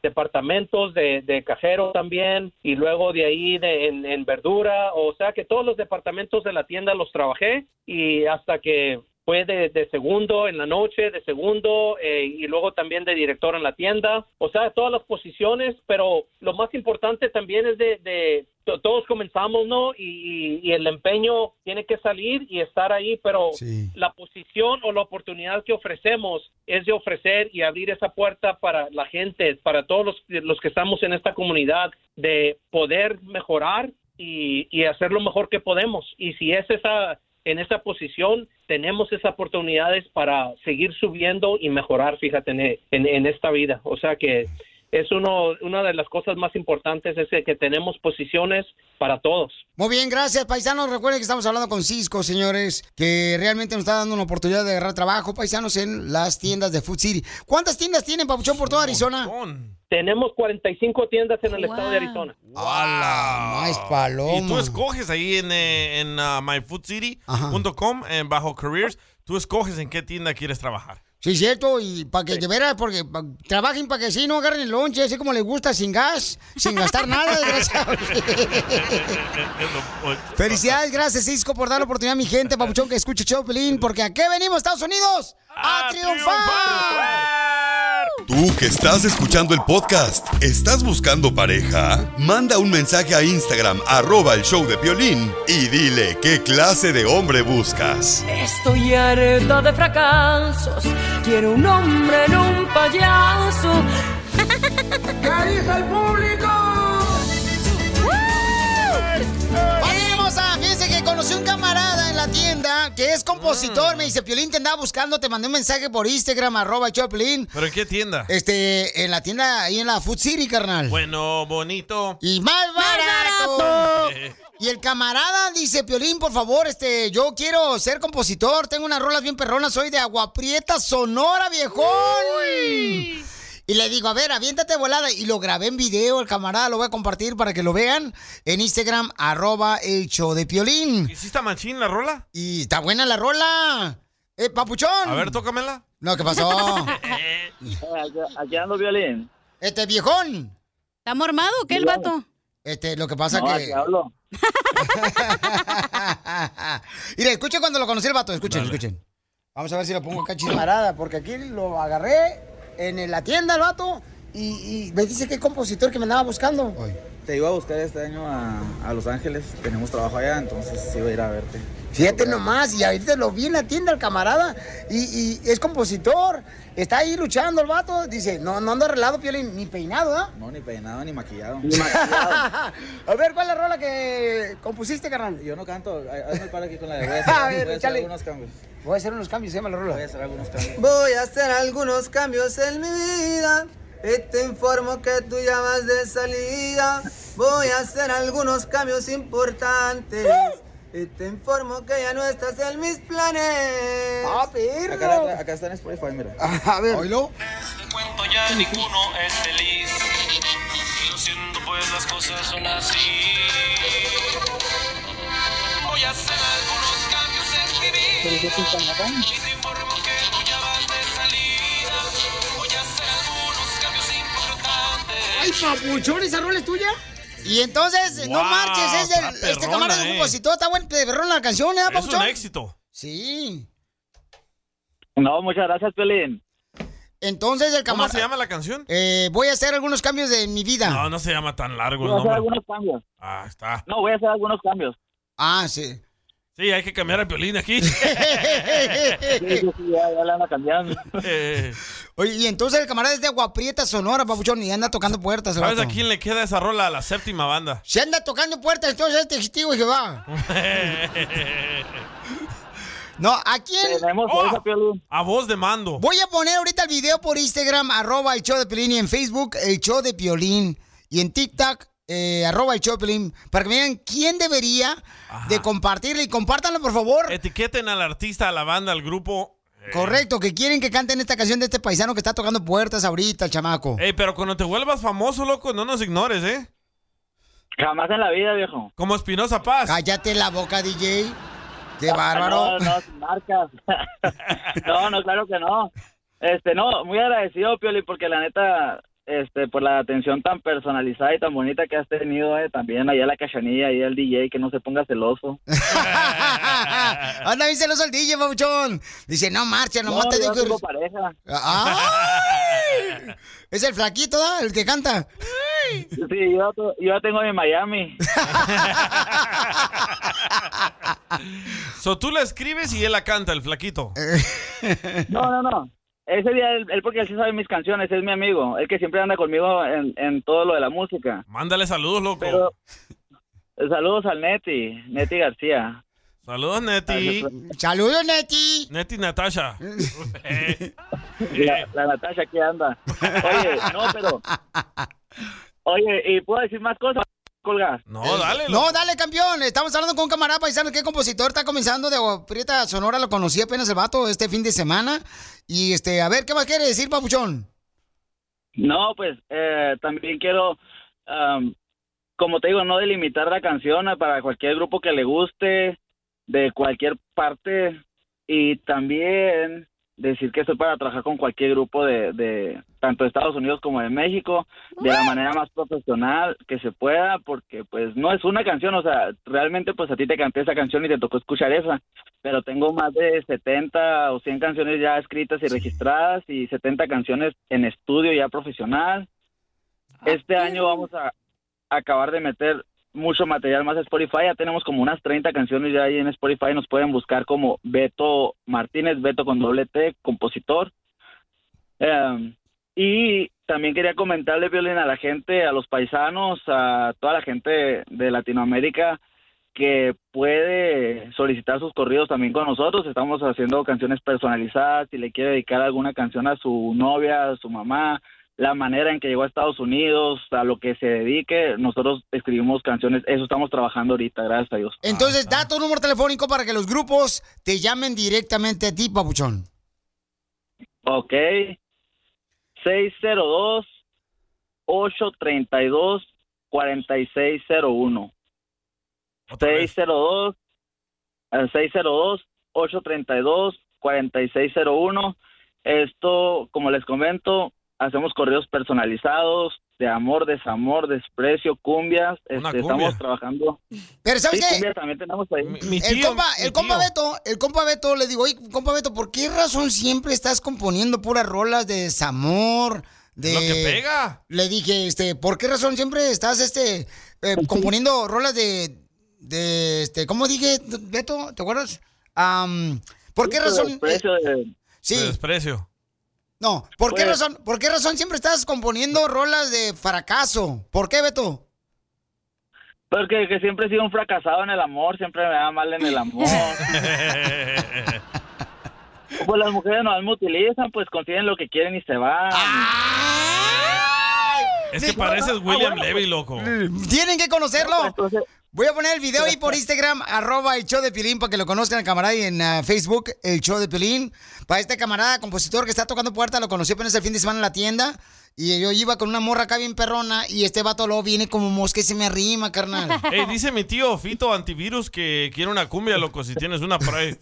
departamentos de, de cajero también y luego de ahí de, en, en verdura, o sea que todos los departamentos de la tienda los trabajé y hasta que fue de, de segundo en la noche, de segundo eh, y luego también de director en la tienda, o sea, todas las posiciones, pero lo más importante también es de, de to- todos comenzamos, ¿no? Y, y- y el empeño tiene que salir y estar ahí, pero la posición o la oportunidad que ofrecemos es de ofrecer y abrir esa puerta para la gente, para todos los, los que estamos en esta comunidad, de poder mejorar y, y hacer lo mejor que podemos. Y si es esa en esa posición tenemos esas oportunidades para seguir subiendo y mejorar, fíjate, en, en- en esta vida. O sea que es uno, una de las cosas más importantes es que tenemos posiciones para todos. Muy bien, gracias, paisanos. Recuerden que estamos hablando con Cisco, señores, que realmente nos está dando una oportunidad de agarrar trabajo, paisanos, en las tiendas de Food City. ¿Cuántas tiendas tienen, Papuchón, por toda Arizona? Tenemos 45 tiendas en el estado de Arizona. ¡Hala! Más paloma. Y tú escoges ahí en, eh, en uh, myfoodcity.com, en bajo careers, tú escoges en qué tienda quieres trabajar. Sí, cierto, y para que de veras, porque pa- trabajen para que sí no agarren el lonche, así como les gusta, sin gas, sin gastar nada, desgraciados. *laughs* Felicidades, gracias Cisco por dar la oportunidad a mi gente, papuchón, que escuche Choplin, porque ¿a qué venimos, Estados Unidos? ¡A, triunfar! Tú que estás escuchando el podcast, ¿estás buscando pareja? Manda un mensaje a Instagram, arroba el show de Piolín, y dile qué clase de hombre buscas. Estoy harta de fracasos. Quiero un hombre en un payaso. *laughs* ¿Qué dice el público? ¡Familia hermosa! Fíjense que conocí un camarada la tienda que es compositor. Me dice, Piolín, te andaba buscando, te mandé un mensaje por Instagram, arroba Choplin. ¿Pero en qué tienda? Este, en la tienda, ahí en la Food City, carnal. Bueno, bonito. Y más barato. Y el camarada dice, Piolín, por favor, este, yo quiero ser compositor, tengo unas rolas bien perronas, soy de Agua Prieta, Sonora, viejón. Y le digo, a ver, aviéntate volada. Y lo grabé en video, el camarada lo voy a compartir para que lo vean en Instagram, arroba el show de Piolín. ¿Y si está machín la rola? Y está buena la rola. Eh, papuchón. A ver, tócamela. No, ¿qué pasó? *laughs* Aquí ando violín. Este, viejón. ¿Está mormado o qué el vato? Este, lo que pasa No, que... hablo. *laughs* Mira, escuchen cuando lo conocí el vato, escuchen, escuchen. Vamos a ver si lo pongo acá *clears throat* chismarada, porque aquí lo agarré en la tienda el vato y, y me dice que es compositor que me andaba buscando. Te iba a buscar este año a, a Los Ángeles. Tenemos trabajo allá, entonces iba a ir a verte. Fíjate nomás, y ahorita lo vi en la tienda el camarada y, y es compositor. Está ahí luchando el vato. Dice, no, no ando arreglado, Piolín, ni peinado, ¿ah? No, ni peinado ni maquillado. *laughs* a ver, ¿cuál es la rola que compusiste, carnal? Yo no canto. Hazme para aquí con la de. *laughs* Voy a A hacer, ver, voy a hacer algunos cambios. Voy a hacer unos cambios, se llama la rola. Voy a hacer algunos cambios. Voy a hacer algunos cambios en mi vida. Y te informo que tú ya vas de salida. Voy a hacer algunos cambios importantes. Y te informo que ya no estás en mis planes. ¡Ah, Acá, acá está en Spotify, mira. *laughs* A ver. ¿Oílo? cuento ya ninguno es feliz. Lo siento, pues las cosas son así. Voy a hacer algunos cambios en mi vida. Y te informo que tú ya vas de salida. Voy a hacer algunos cambios importantes. ¡Ay, papuchón! ¿Esa rola es tuya? Y entonces, no Wow, marches, es del, está este perrona, camarada eh. compositor, está bueno, de perrón la canción, ¿eh, Es un éxito. Sí. No, muchas gracias, Pelín. Entonces el ¿Cómo camarada... se llama la canción? Eh, voy a hacer algunos cambios de mi vida. No, no se llama tan largo Voy el a hacer nombre. algunos cambios. Ah, está. No, voy a hacer algunos cambios. Ah, sí. Sí, hay que cambiar el violín aquí. Sí, sí, sí, ya, ya la ando cambiando. Eh, Oye, y entonces el camarada es de Aguaprieta, Sonora, papuchón, y anda tocando puertas. ¿Sabes a quién le queda esa rola? A la séptima banda. Se anda tocando puertas, entonces este testigo de Jehová. No, ¿a quién? Oh, a voz de mando. Voy a poner ahorita el video por Instagram, arroba el show de Piolín, y en Facebook, el show de Piolín, y en TikTok, eh, arroba el Piolín, para que me digan quién debería de compartirle, y compártanlo, por favor. Etiqueten al artista, a la banda, al grupo. Correcto, que quieren que canten esta canción de este paisano que está tocando puertas ahorita, el chamaco. Ey, pero cuando te vuelvas famoso, loco, no nos ignores, ¿eh? Jamás en la vida, viejo. Como Espinosa Paz. Cállate la boca, DJ. Qué bárbaro. No, no, marcas. *laughs* no, no, claro que no. Este, no, muy agradecido, Pioli, porque la neta, este, por la atención tan personalizada y tan bonita que has tenido, eh, también allá la cachanilla, ahí el DJ, que no se ponga celoso. *laughs* Anda bien celoso el DJ, papuchón. Dice, no marcha, nomás No, te digo. tengo pareja. ¡Ay! Es el flaquito, ¿da? El que canta. Sí, yo, yo ya tengo en Miami. *laughs* So tú la escribes y él la canta, el flaquito. No, no, no. Ese día, él, él porque él sí sabe mis canciones, es mi amigo. Él que siempre anda conmigo en, en todo lo de la música. Mándale saludos, loco. Pero, saludos al Neti, Neti García. Saludos, Neti. Saludos, Neti. Neti Natasha. *laughs* La, la Natasha aquí anda. Oye, no, pero... Oye, ¿y puedo decir más cosas? Colgar. No, dale. No, dale, campeón. Estamos hablando con un camarada paisano que compositor está comenzando de Prieta Sonora. Lo conocí apenas el vato este fin de semana. Y este, a ver, ¿qué más quiere decir, papuchón? No, pues eh, también quiero, como te digo, no delimitar la canción para cualquier grupo que le guste, de cualquier parte, y también decir que estoy para trabajar con cualquier grupo de, de tanto de Estados Unidos como de México, de la manera más profesional que se pueda, porque pues no es una canción, o sea, realmente pues a ti te canté esa canción y te tocó escuchar esa, pero tengo más de 70 o 100 canciones ya escritas y registradas y 70 canciones en estudio ya profesional. Este año vamos a acabar de meter mucho material más Spotify. Ya tenemos como unas 30 canciones ya ahí en Spotify. Nos pueden buscar como Beto Martínez, Beto con doble T, compositor. Eh, y también quería comentarle, Violín, a la gente, a los paisanos, a toda la gente de Latinoamérica que puede solicitar sus corridos también con nosotros. Estamos haciendo canciones personalizadas. Si le quiere dedicar alguna canción a su novia, a su mamá, la manera en que llegó a Estados Unidos, a lo que se dedique, nosotros escribimos canciones. Eso estamos trabajando ahorita, gracias a Dios. Entonces, da tu número telefónico para que los grupos te llamen directamente a ti, papuchón. Ok. 602-832-4601. 602 eh, 602-832-4601. Esto, como les comento, hacemos correos personalizados de amor, desamor, desprecio, cumbias. Este, cumbia. Estamos trabajando. Pero ¿sabes Sí, qué? cumbias también tenemos ahí. el compa, el compa Beto, el compa Beto le digo, oye, compa Beto, ¿por qué razón siempre estás componiendo puras rolas de desamor? De... Lo que pega. Le dije, este, ¿por qué razón siempre estás, este, eh, *laughs* componiendo rolas de, de, este, ¿cómo dije, Beto? ¿Te acuerdas? Am, ¿Por qué razón? desprecio de- Sí. De desprecio. No, ¿por qué Pues- razón? ¿Por qué razón siempre estás componiendo rolas de fracaso? ¿Por qué, Beto? Porque que siempre he sido un fracasado en el amor, siempre me va mal en el amor. *laughs* pues las mujeres no me utilizan, pues consiguen lo que quieren y se van. Es que pareces William Levy, loco. Tienen que conocerlo. Voy a poner el video ahí por Instagram, arroba el show de Pilín, para que lo conozcan el camarada y en ah, Facebook, el show de Pilín. Para este camarada, compositor que está tocando puerta, lo conocí apenas el fin de semana en la tienda. Y yo iba con una morra acá bien perrona y este vato luego viene como mosca y se me arrima, carnal. *laughs* Ey, dice mi tío Fito Antivirus que quiere una cumbia, loco, si tienes una por ahí.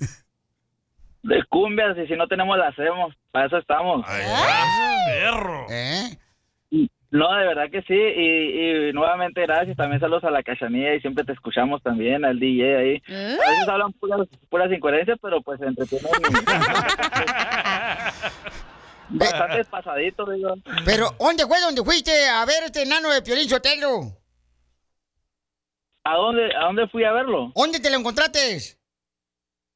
De cumbias, y si no tenemos, la hacemos. Para eso estamos. ¡Perro! ¿Eh? No, de verdad que sí. Y, y nuevamente gracias. También saludos a la cachanilla y siempre te escuchamos también, al DJ ahí. A veces hablan puras, puras incoherencias, pero pues se entretienen. *laughs* Bastante pasadito, digo. Pero, ¿dónde fue donde fuiste a ver este enano de Piolín Sotelo? ¿A dónde, ¿A dónde fui a verlo? ¿Dónde te lo encontraste?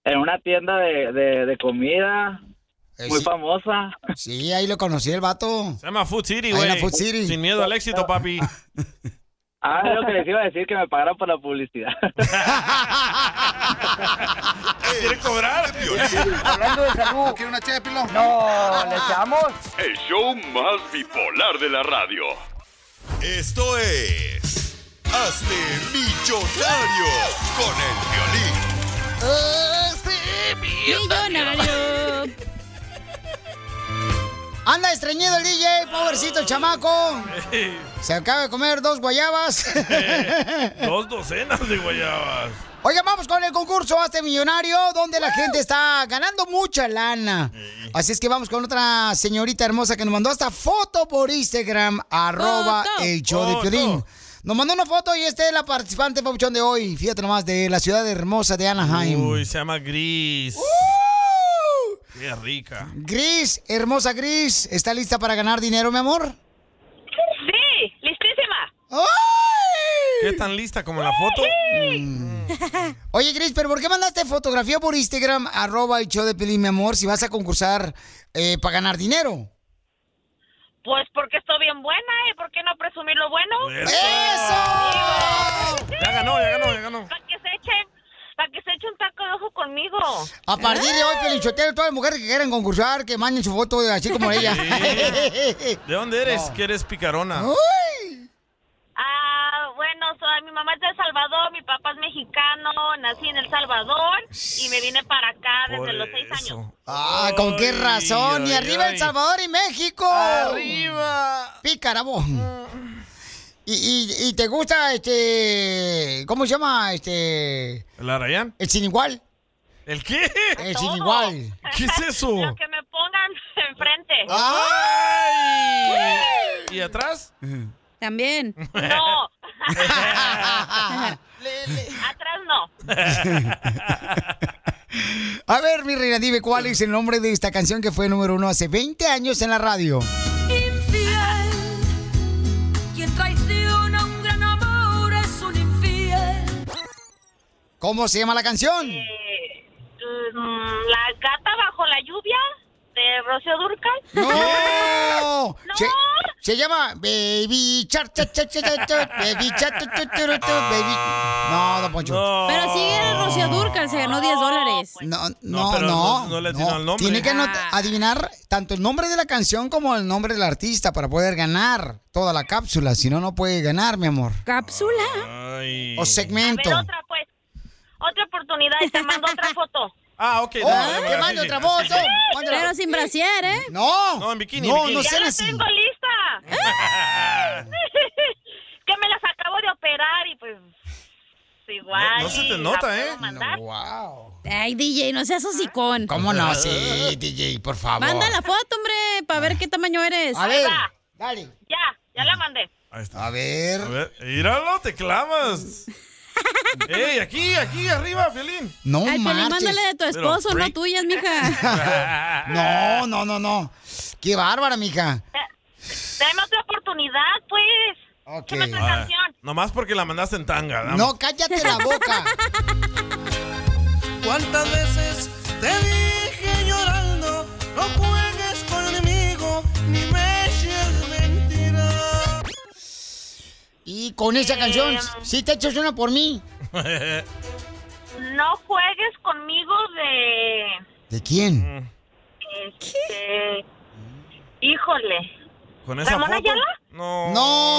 En una tienda de, de, de comida muy famosa. Sí, ahí lo conocí el vato. Se llama Food City, güey. Food City. Sin miedo al éxito, papi. Ah, es lo que les iba a decir, que me pagaran por la publicidad. *laughs* ¿Quiere cobrar? *laughs* Hablando de salud. ¿Quiere una ché de pilón? No, ¿le echamos? El show más bipolar de la radio. Esto es. Hazte millonario con el violín. Millonario. Anda estreñido el DJ, pobrecito el chamaco. Se acaba de comer dos guayabas. *laughs* Dos docenas de guayabas. Oiga, vamos con el concurso Hazte Millonario, donde la gente está ganando mucha lana. Así es que vamos con otra señorita hermosa que nos mandó esta foto por Instagram, arroba Foto. el show de. Piolín. Nos mandó una foto y esta es la participante papuchón de hoy. Fíjate nomás, de la ciudad hermosa de Anaheim. Uy, se llama Gris. Qué rica. Gris, hermosa Gris, ¿está lista para ganar dinero, mi amor? Sí, listísima. ¿Qué tan lista como en la foto? Oye, Gris, ¿pero por qué mandaste fotografía por Instagram, arroba el show de Pelín, mi amor, si vas a concursar eh, para ganar dinero? Pues porque estoy bien buena, ¿y por qué no presumir lo bueno? Ya ganó, ya ganó, ya ganó. Para que se echen, para que se eche un taco de ojo conmigo. A partir de hoy, Pelinchotero, todas las mujeres que quieran concursar, que manden su foto de- así como *laughs* ella. ¿De dónde eres? Que eres picarona. Ah, bueno, soy, mi mamá es de El Salvador, mi papá es mexicano, nací en El Salvador y me vine para acá desde Por los seis años. Ah, ¿con qué razón? y ay, arriba El ay. Salvador y México. Arriba. Pícarabo. Y, y, y te gusta este. ¿Cómo se llama? Este. ¿El Arayán? El sin igual. ¿El qué? El sin igual. ¿Qué es eso? Lo que me pongan *laughs* enfrente. ¡Ay! ¿Y atrás? También. No. *laughs* Atrás no. *laughs* A ver, mi reina, dime cuál es el nombre de esta canción que fue número uno hace 20 años en la radio. Infiel. ¿Cómo se llama la canción? Mm, La gata bajo la lluvia de Rocío Durcal. ¡No! Se, se llama Baby Shark, cha, cha, cha, cha, cha, Baby Shark, tu, tu, tu, tu, Baby. No, don Poncho. Pero sigue Rocío Durcal, se ganó 10 dólares. No, No, no, pero no. no- no le atinó al nombre. Tiene que Ah. adivinar tanto el nombre de la canción como el nombre del artista para poder ganar toda la cápsula. Si no, no puede ganar, mi amor. ¿Cápsula? Ay. O segmento. A ver, otra pues. Otra oportunidad y te mando otra foto. *laughs* Ah, ok. Oh, dale, dale, que así mande sí, otra foto. sí. Pero sin brasier, ¿eh? No. No, en bikini, No, bikini. no Ya sean la tengo lista. *laughs* que me las acabo de operar y pues igual. No- no se te nota, ¿eh? mandar. Wow. Ay, DJ, no seas hocicón. ¿Cómo no? Sí, *laughs* DJ, por favor. Manda la foto, hombre, para ver qué tamaño eres. A ver, va. dale. Ya, ya la mandé. Ahí está. A ver. A ver, míralo, te clavas. *laughs* ¡Ey, aquí, aquí, arriba, Violín! No Ay, Piolín, marches. mándale de tu esposo, no tuyas, mija. *laughs* No, no, no, no. Qué bárbara, mija. Dame otra oportunidad, pues. Ok. Ah, canción. nomás porque la mandaste en tanga, dame. No, cállate la boca. *laughs* ¿Cuántas veces te dije llorando? No juegues Y con esa canción, sí te echas una por mí. *laughs* No juegues conmigo de... ¿De quién? Este, híjole. ¿Con esa ¿Ramón foto? Ayala? No. No.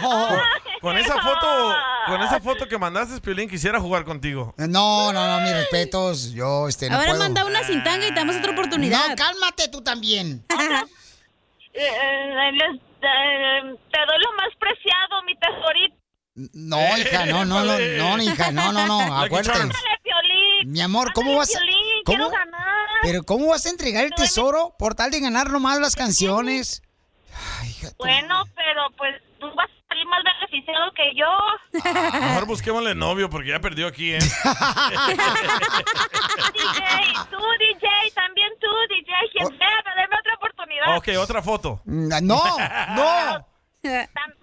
Con, *laughs* con esa foto, con esa foto que mandaste, Piolín, quisiera jugar contigo. No, no, no, mis respetos. Yo, este, no Ahora puedo. manda una sin tanga y te damos otra oportunidad. No, cálmate tú también. *laughs* Eh, eh, les- eh, te doy lo más preciado, mi tesorito. No, hija, no, no, no, no, hija, no, no, no, acuérdate. Mi amor, ¿cómo vas? ¿Cómo? quiero ganar. Pero ¿cómo vas a entregar el tesoro por tal de ganar nomás las canciones? Bueno, pero pues tú vas a salir más beneficiado que yo. Mejor busquémosle novio porque ya perdió aquí, ¿eh? *laughs* DJ, tú, DJ, también tú, DJ, quien sea, dame otra oportunidad. ok, otra foto. No, no. Tam-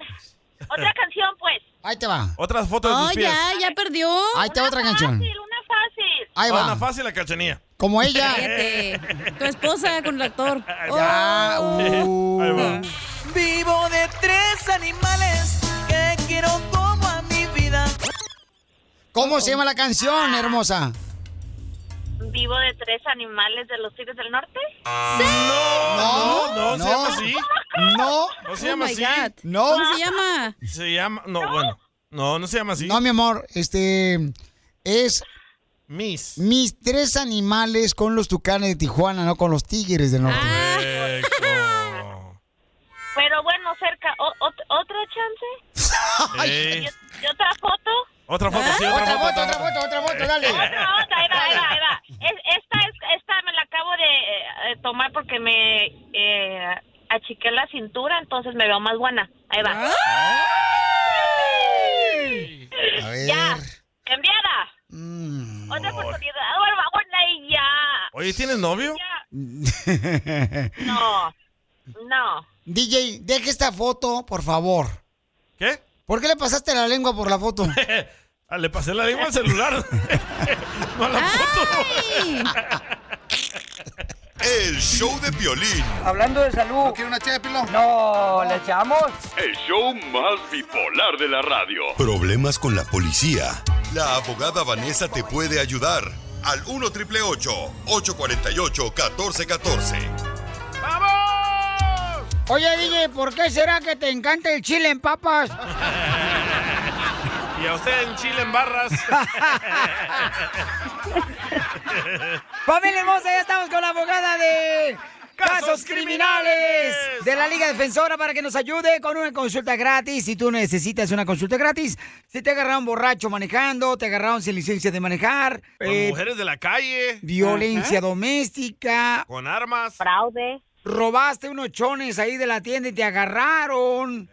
Otra canción, pues. Ahí te va. Otras fotos de Oh, tus pies. ya, ya perdió. Ahí te va otra canción. Fácil, una fácil. Ahí Ah, va. Una fácil la cachanía. Como ella. Tu esposa con el actor. *laughs* Ya, uh. Ahí va. Vivo de tres animales que quiero como a mi vida. ¿Cómo se llama la canción, hermosa? Vivo de tres animales de los Tigres del Norte. No, no, no, se llama así. No. No se Oh llama my así. God. No. ¿Cómo se llama? Se llama. No, bueno. No, no se llama así. No, mi amor, este es Miss. mis tres animales con los tucanes de Tijuana, no con los tigres del norte. Ah. Pero bueno, cerca. O- ot- ¿Otro chance? *laughs* Ey. ¿Y, y otra foto? Otra foto, sí, otra, Otra foto. foto, otra foto, otra foto, dale. Otra, otra, ahí va, ahí va, ahí va. *laughs* Es- esta, es, esta me la acabo de eh, tomar porque me eh, achiqué la cintura, entonces me veo más buena. Ahí va. A ver. Ya, cambiada. Mm. Otra oportunidad. Bueno, va buena y ya. Oye, ¿tienes novio? No, no. DJ, deje esta foto, por favor. ¿Qué? ¿Por qué le pasaste la lengua por la foto? *laughs* Ah, Le pasé la lengua al celular. *laughs* no a la foto. El show de violín. Hablando de salud. ¿No quiere una ché de pilón? No, ¿le echamos? El show más bipolar de la radio. Problemas con la policía. La abogada Vanessa te puede ayudar. Al 1 triple 848 1414. Oye, DJ, ¿por qué será que te encanta el chile en papas? *laughs* Y a usted en Chile en barras. *laughs* Familia hermosa, ya estamos con la abogada de casos criminales de la Liga Defensora para que nos ayude con una consulta gratis. Si tú necesitas una consulta gratis, si te agarraron borracho manejando, te agarraron sin licencia de manejar, Con eh, mujeres de la calle. violencia doméstica, Con armas. Fraude. Robaste unos chones ahí de la tienda y te agarraron.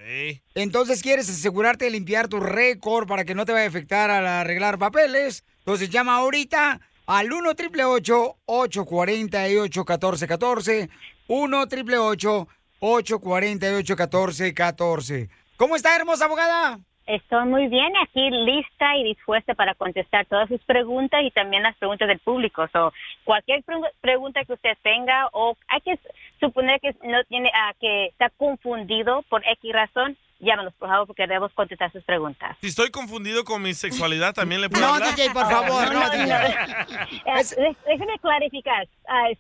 Entonces quieres asegurarte de limpiar tu récord para que no te vaya a afectar al arreglar papeles. Entonces llama ahorita al 1 888 848 1414 1 888 848 1414 ¿Cómo está, hermosa abogada? Estoy muy bien aquí, lista y dispuesta para contestar todas sus preguntas y también las preguntas del público. So, cualquier pre- pregunta que usted tenga o hay que suponer que no tiene ah, que está confundido por X razón, llámanos por favor porque debemos contestar sus preguntas. Si estoy confundido con mi sexualidad, también le puedo No, hablar. DJ, por favor, no, DJ. *laughs* Eh, dé- déjeme clarificar.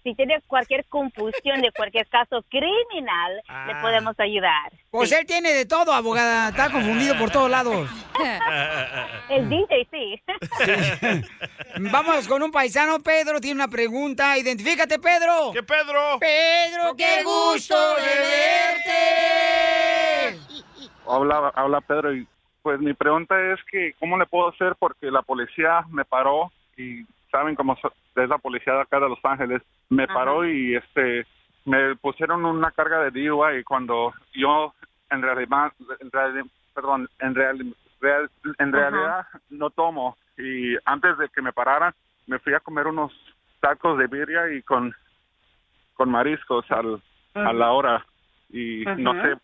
Si tiene cualquier confusión de cualquier caso criminal, le Ah. podemos ayudar. Pues él tiene de todo, abogada. Está confundido por todos lados. *laughs* El DJ sí. *laughs* Vamos con un paisano. Pedro tiene una pregunta. Identifícate, Pedro. ¿Qué Pedro? Pedro, qué gusto de verte. Habla, habla Pedro y pues mi pregunta es que cómo le puedo hacer porque la policía me paró y saben cómo es la policía de acá de Los Ángeles. Me paró y este me pusieron una carga de DUI cuando yo en realidad en perdón en real- real- en Ajá. realidad no tomo. Y antes de que me pararan me fui a comer unos tacos de birria y con con mariscos al, a la hora. Y no sé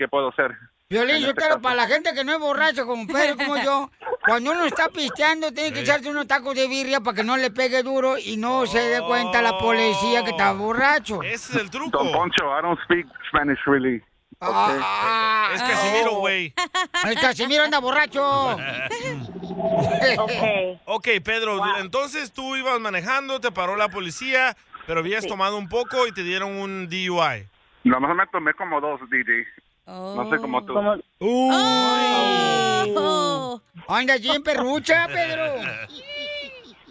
qué puedo hacer. Violín, yo este quiero caso. para la gente que no es borracho como Pedro, como yo, *laughs* cuando uno está pisteando, tiene que echarse unos tacos de birria para que no le pegue duro y no se dé cuenta la policía que está borracho. Ese es el truco. Don Poncho, I don't speak Spanish really. Ah, Es Casimiro, güey. *laughs* El Casimiro anda borracho. *laughs* Ok, Pedro, entonces tú ibas manejando, te paró la policía, pero habías Sí. tomado un poco y te dieron un DUI. Nomás me tomé como dos, DJ. No sé cómo tú. Uy. Anda bien perrucha, Pedro.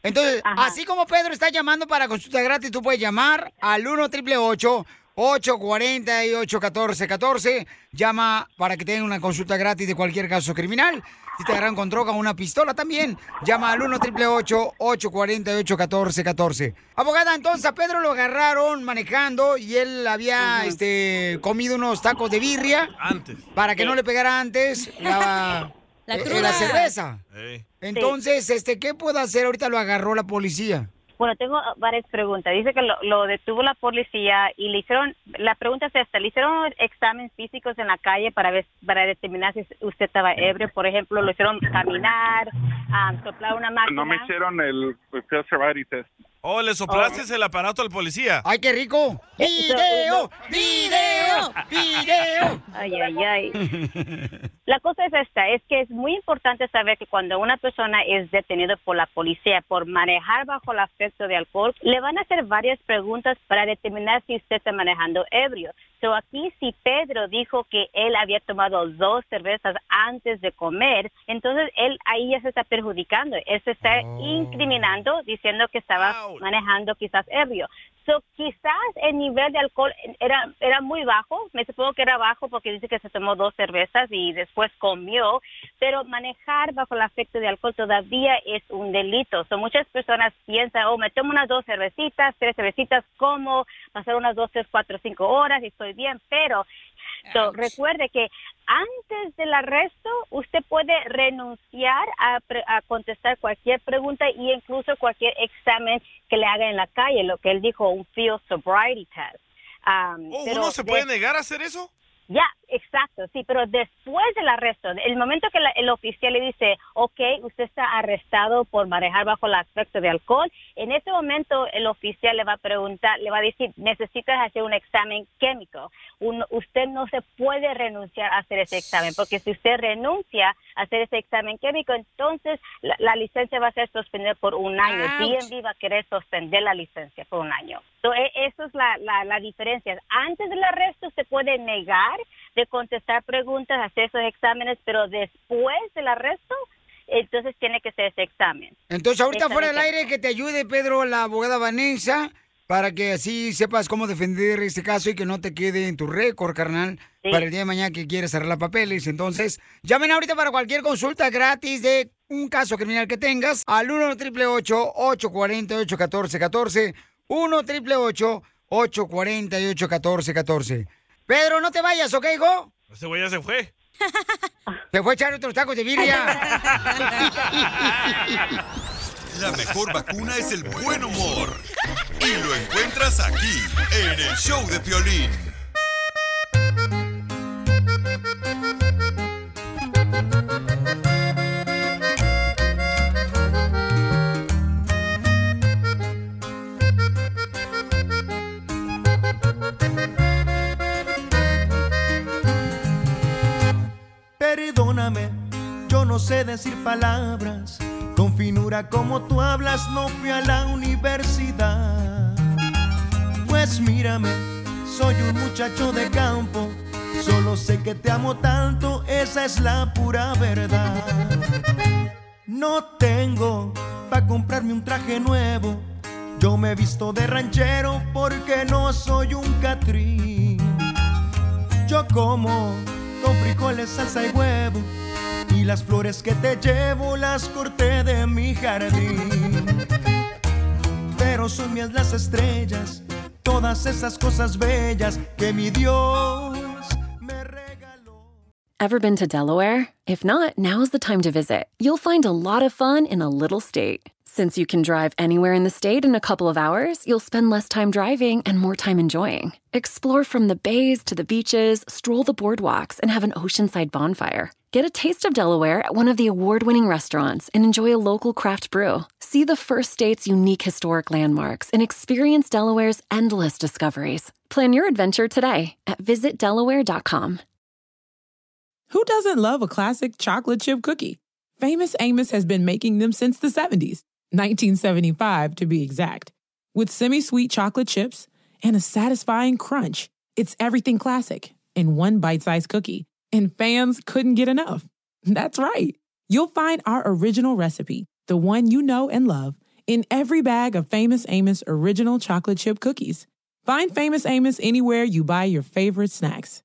Entonces, así como Pedro está llamando para consulta gratis, tú puedes llamar al 1 888 848-1414. Llama para que tengan una consulta gratis de cualquier caso criminal. Si te agarran con droga o una pistola también, llama al 1 888 848 1414 Abogada, entonces a Pedro lo agarraron manejando y él había este, comido unos tacos de birria. Antes. Para que no le pegara antes la, *laughs* La eh, cruda. la cerveza. Entonces, este, ¿qué puede hacer? Ahorita lo agarró la policía. Bueno, tengo varias preguntas. Dice que lo, lo detuvo la policía y le hicieron, la pregunta es esta, le hicieron exámenes físicos en la calle para ver, para determinar si usted estaba ebrio. Por ejemplo, lo hicieron caminar, ah, soplar una máquina. No me hicieron el field sobriety test. Oh, le soplaste el aparato al policía. ¡Ay, qué rico! ¡Video! ¡Video! ¡Video! Ay, ay, ay. La cosa es esta, es que es muy importante saber que cuando una persona es detenida por la policía por manejar bajo el efecto de alcohol, le van a hacer varias preguntas para determinar si usted está manejando ebrio. So aquí si Pedro dijo que él había tomado dos cervezas antes de comer, entonces él ahí ya se está perjudicando, él se está incriminando diciendo que estaba manejando quizás ebrio. So, quizás el nivel de alcohol era, era muy bajo, me supongo que era bajo porque dice que se tomó dos cervezas y después comió, pero manejar bajo el efecto de alcohol todavía es un delito. So, muchas personas piensan, oh, me tomo unas dos cervecitas, tres cervecitas, como, pasar unas dos, tres, cuatro, cinco horas y estoy bien, pero so, recuerde que antes del arresto usted puede renunciar a, pre- a contestar cualquier pregunta y incluso cualquier examen que le haga en la calle, lo que él dijo, un field sobriety test. Um, Oh, pero ¿Uno se de- puede negar a hacer eso? ya, exacto, sí, pero después del arresto, el momento que la- el oficial le dice, ok, usted está arrestado por manejar bajo el aspecto de alcohol, en ese momento el oficial le va a preguntar, le va a decir, necesitas hacer un examen químico. Un- usted no se puede renunciar a hacer ese examen, porque si usted renuncia a hacer ese examen químico, entonces la, la licencia va a ser suspendida por un año. DMV va a querer suspender la licencia por un año. So, e- eso es la, la, la diferencia. Antes del arresto se puede negar de contestar preguntas, hacer esos exámenes, pero después del arresto, entonces tiene que hacer ese examen. Entonces, ahorita Examen fuera del aire, que te ayude, Pedro, la abogada Vanessa, para que así sepas cómo defender este caso y que no te quede en tu récord, carnal, Sí. para el día de mañana que quieres arreglar papeles. Entonces, llamen ahorita para cualquier consulta gratis de un caso criminal que tengas al 1 888 848 1414 1 888 848 1414 Pedro, no te vayas, ¿ok, hijo? Ese güey ya se fue. *laughs* Se fue a echar otros tacos de birria. *laughs* La mejor vacuna es el buen humor. Y lo encuentras aquí, en el show de Piolín. No sé decir palabras. Con finura como tú hablas, no fui a la universidad. Pues mírame, soy un muchacho de campo. Solo sé que te amo tanto, esa es la pura verdad. No tengo para comprarme un traje nuevo. Yo me he visto de ranchero porque no soy un catrín. Yo como con frijoles, salsa y huevo. Las flores que te llevo las corté de mi jardín. Pero son mías las estrellas, todas esas cosas bellas que mi Dios me regaló. Ever been to Delaware? If not, now is the time to visit. You'll find a lot of fun in a little state. Since you can drive anywhere in the state in a couple of hours, you'll spend less time driving and more time enjoying. Explore from the bays to the beaches, stroll the boardwalks, and have an oceanside bonfire. Get a taste of Delaware at one of the award winning restaurants and enjoy a local craft brew. See the first state's unique historic landmarks and experience Delaware's endless discoveries. Plan your adventure today at visitdelaware.com. Who doesn't love a classic chocolate chip cookie? Famous Amos has been making them since the 70s, 1975 to be exact. With semi sweet chocolate chips and a satisfying crunch, it's everything classic in one bite sized cookie, and fans couldn't get enough. That's right. You'll find our original recipe, the one you know and love, in every bag of Famous Amos original chocolate chip cookies. Find Famous Amos anywhere you buy your favorite snacks.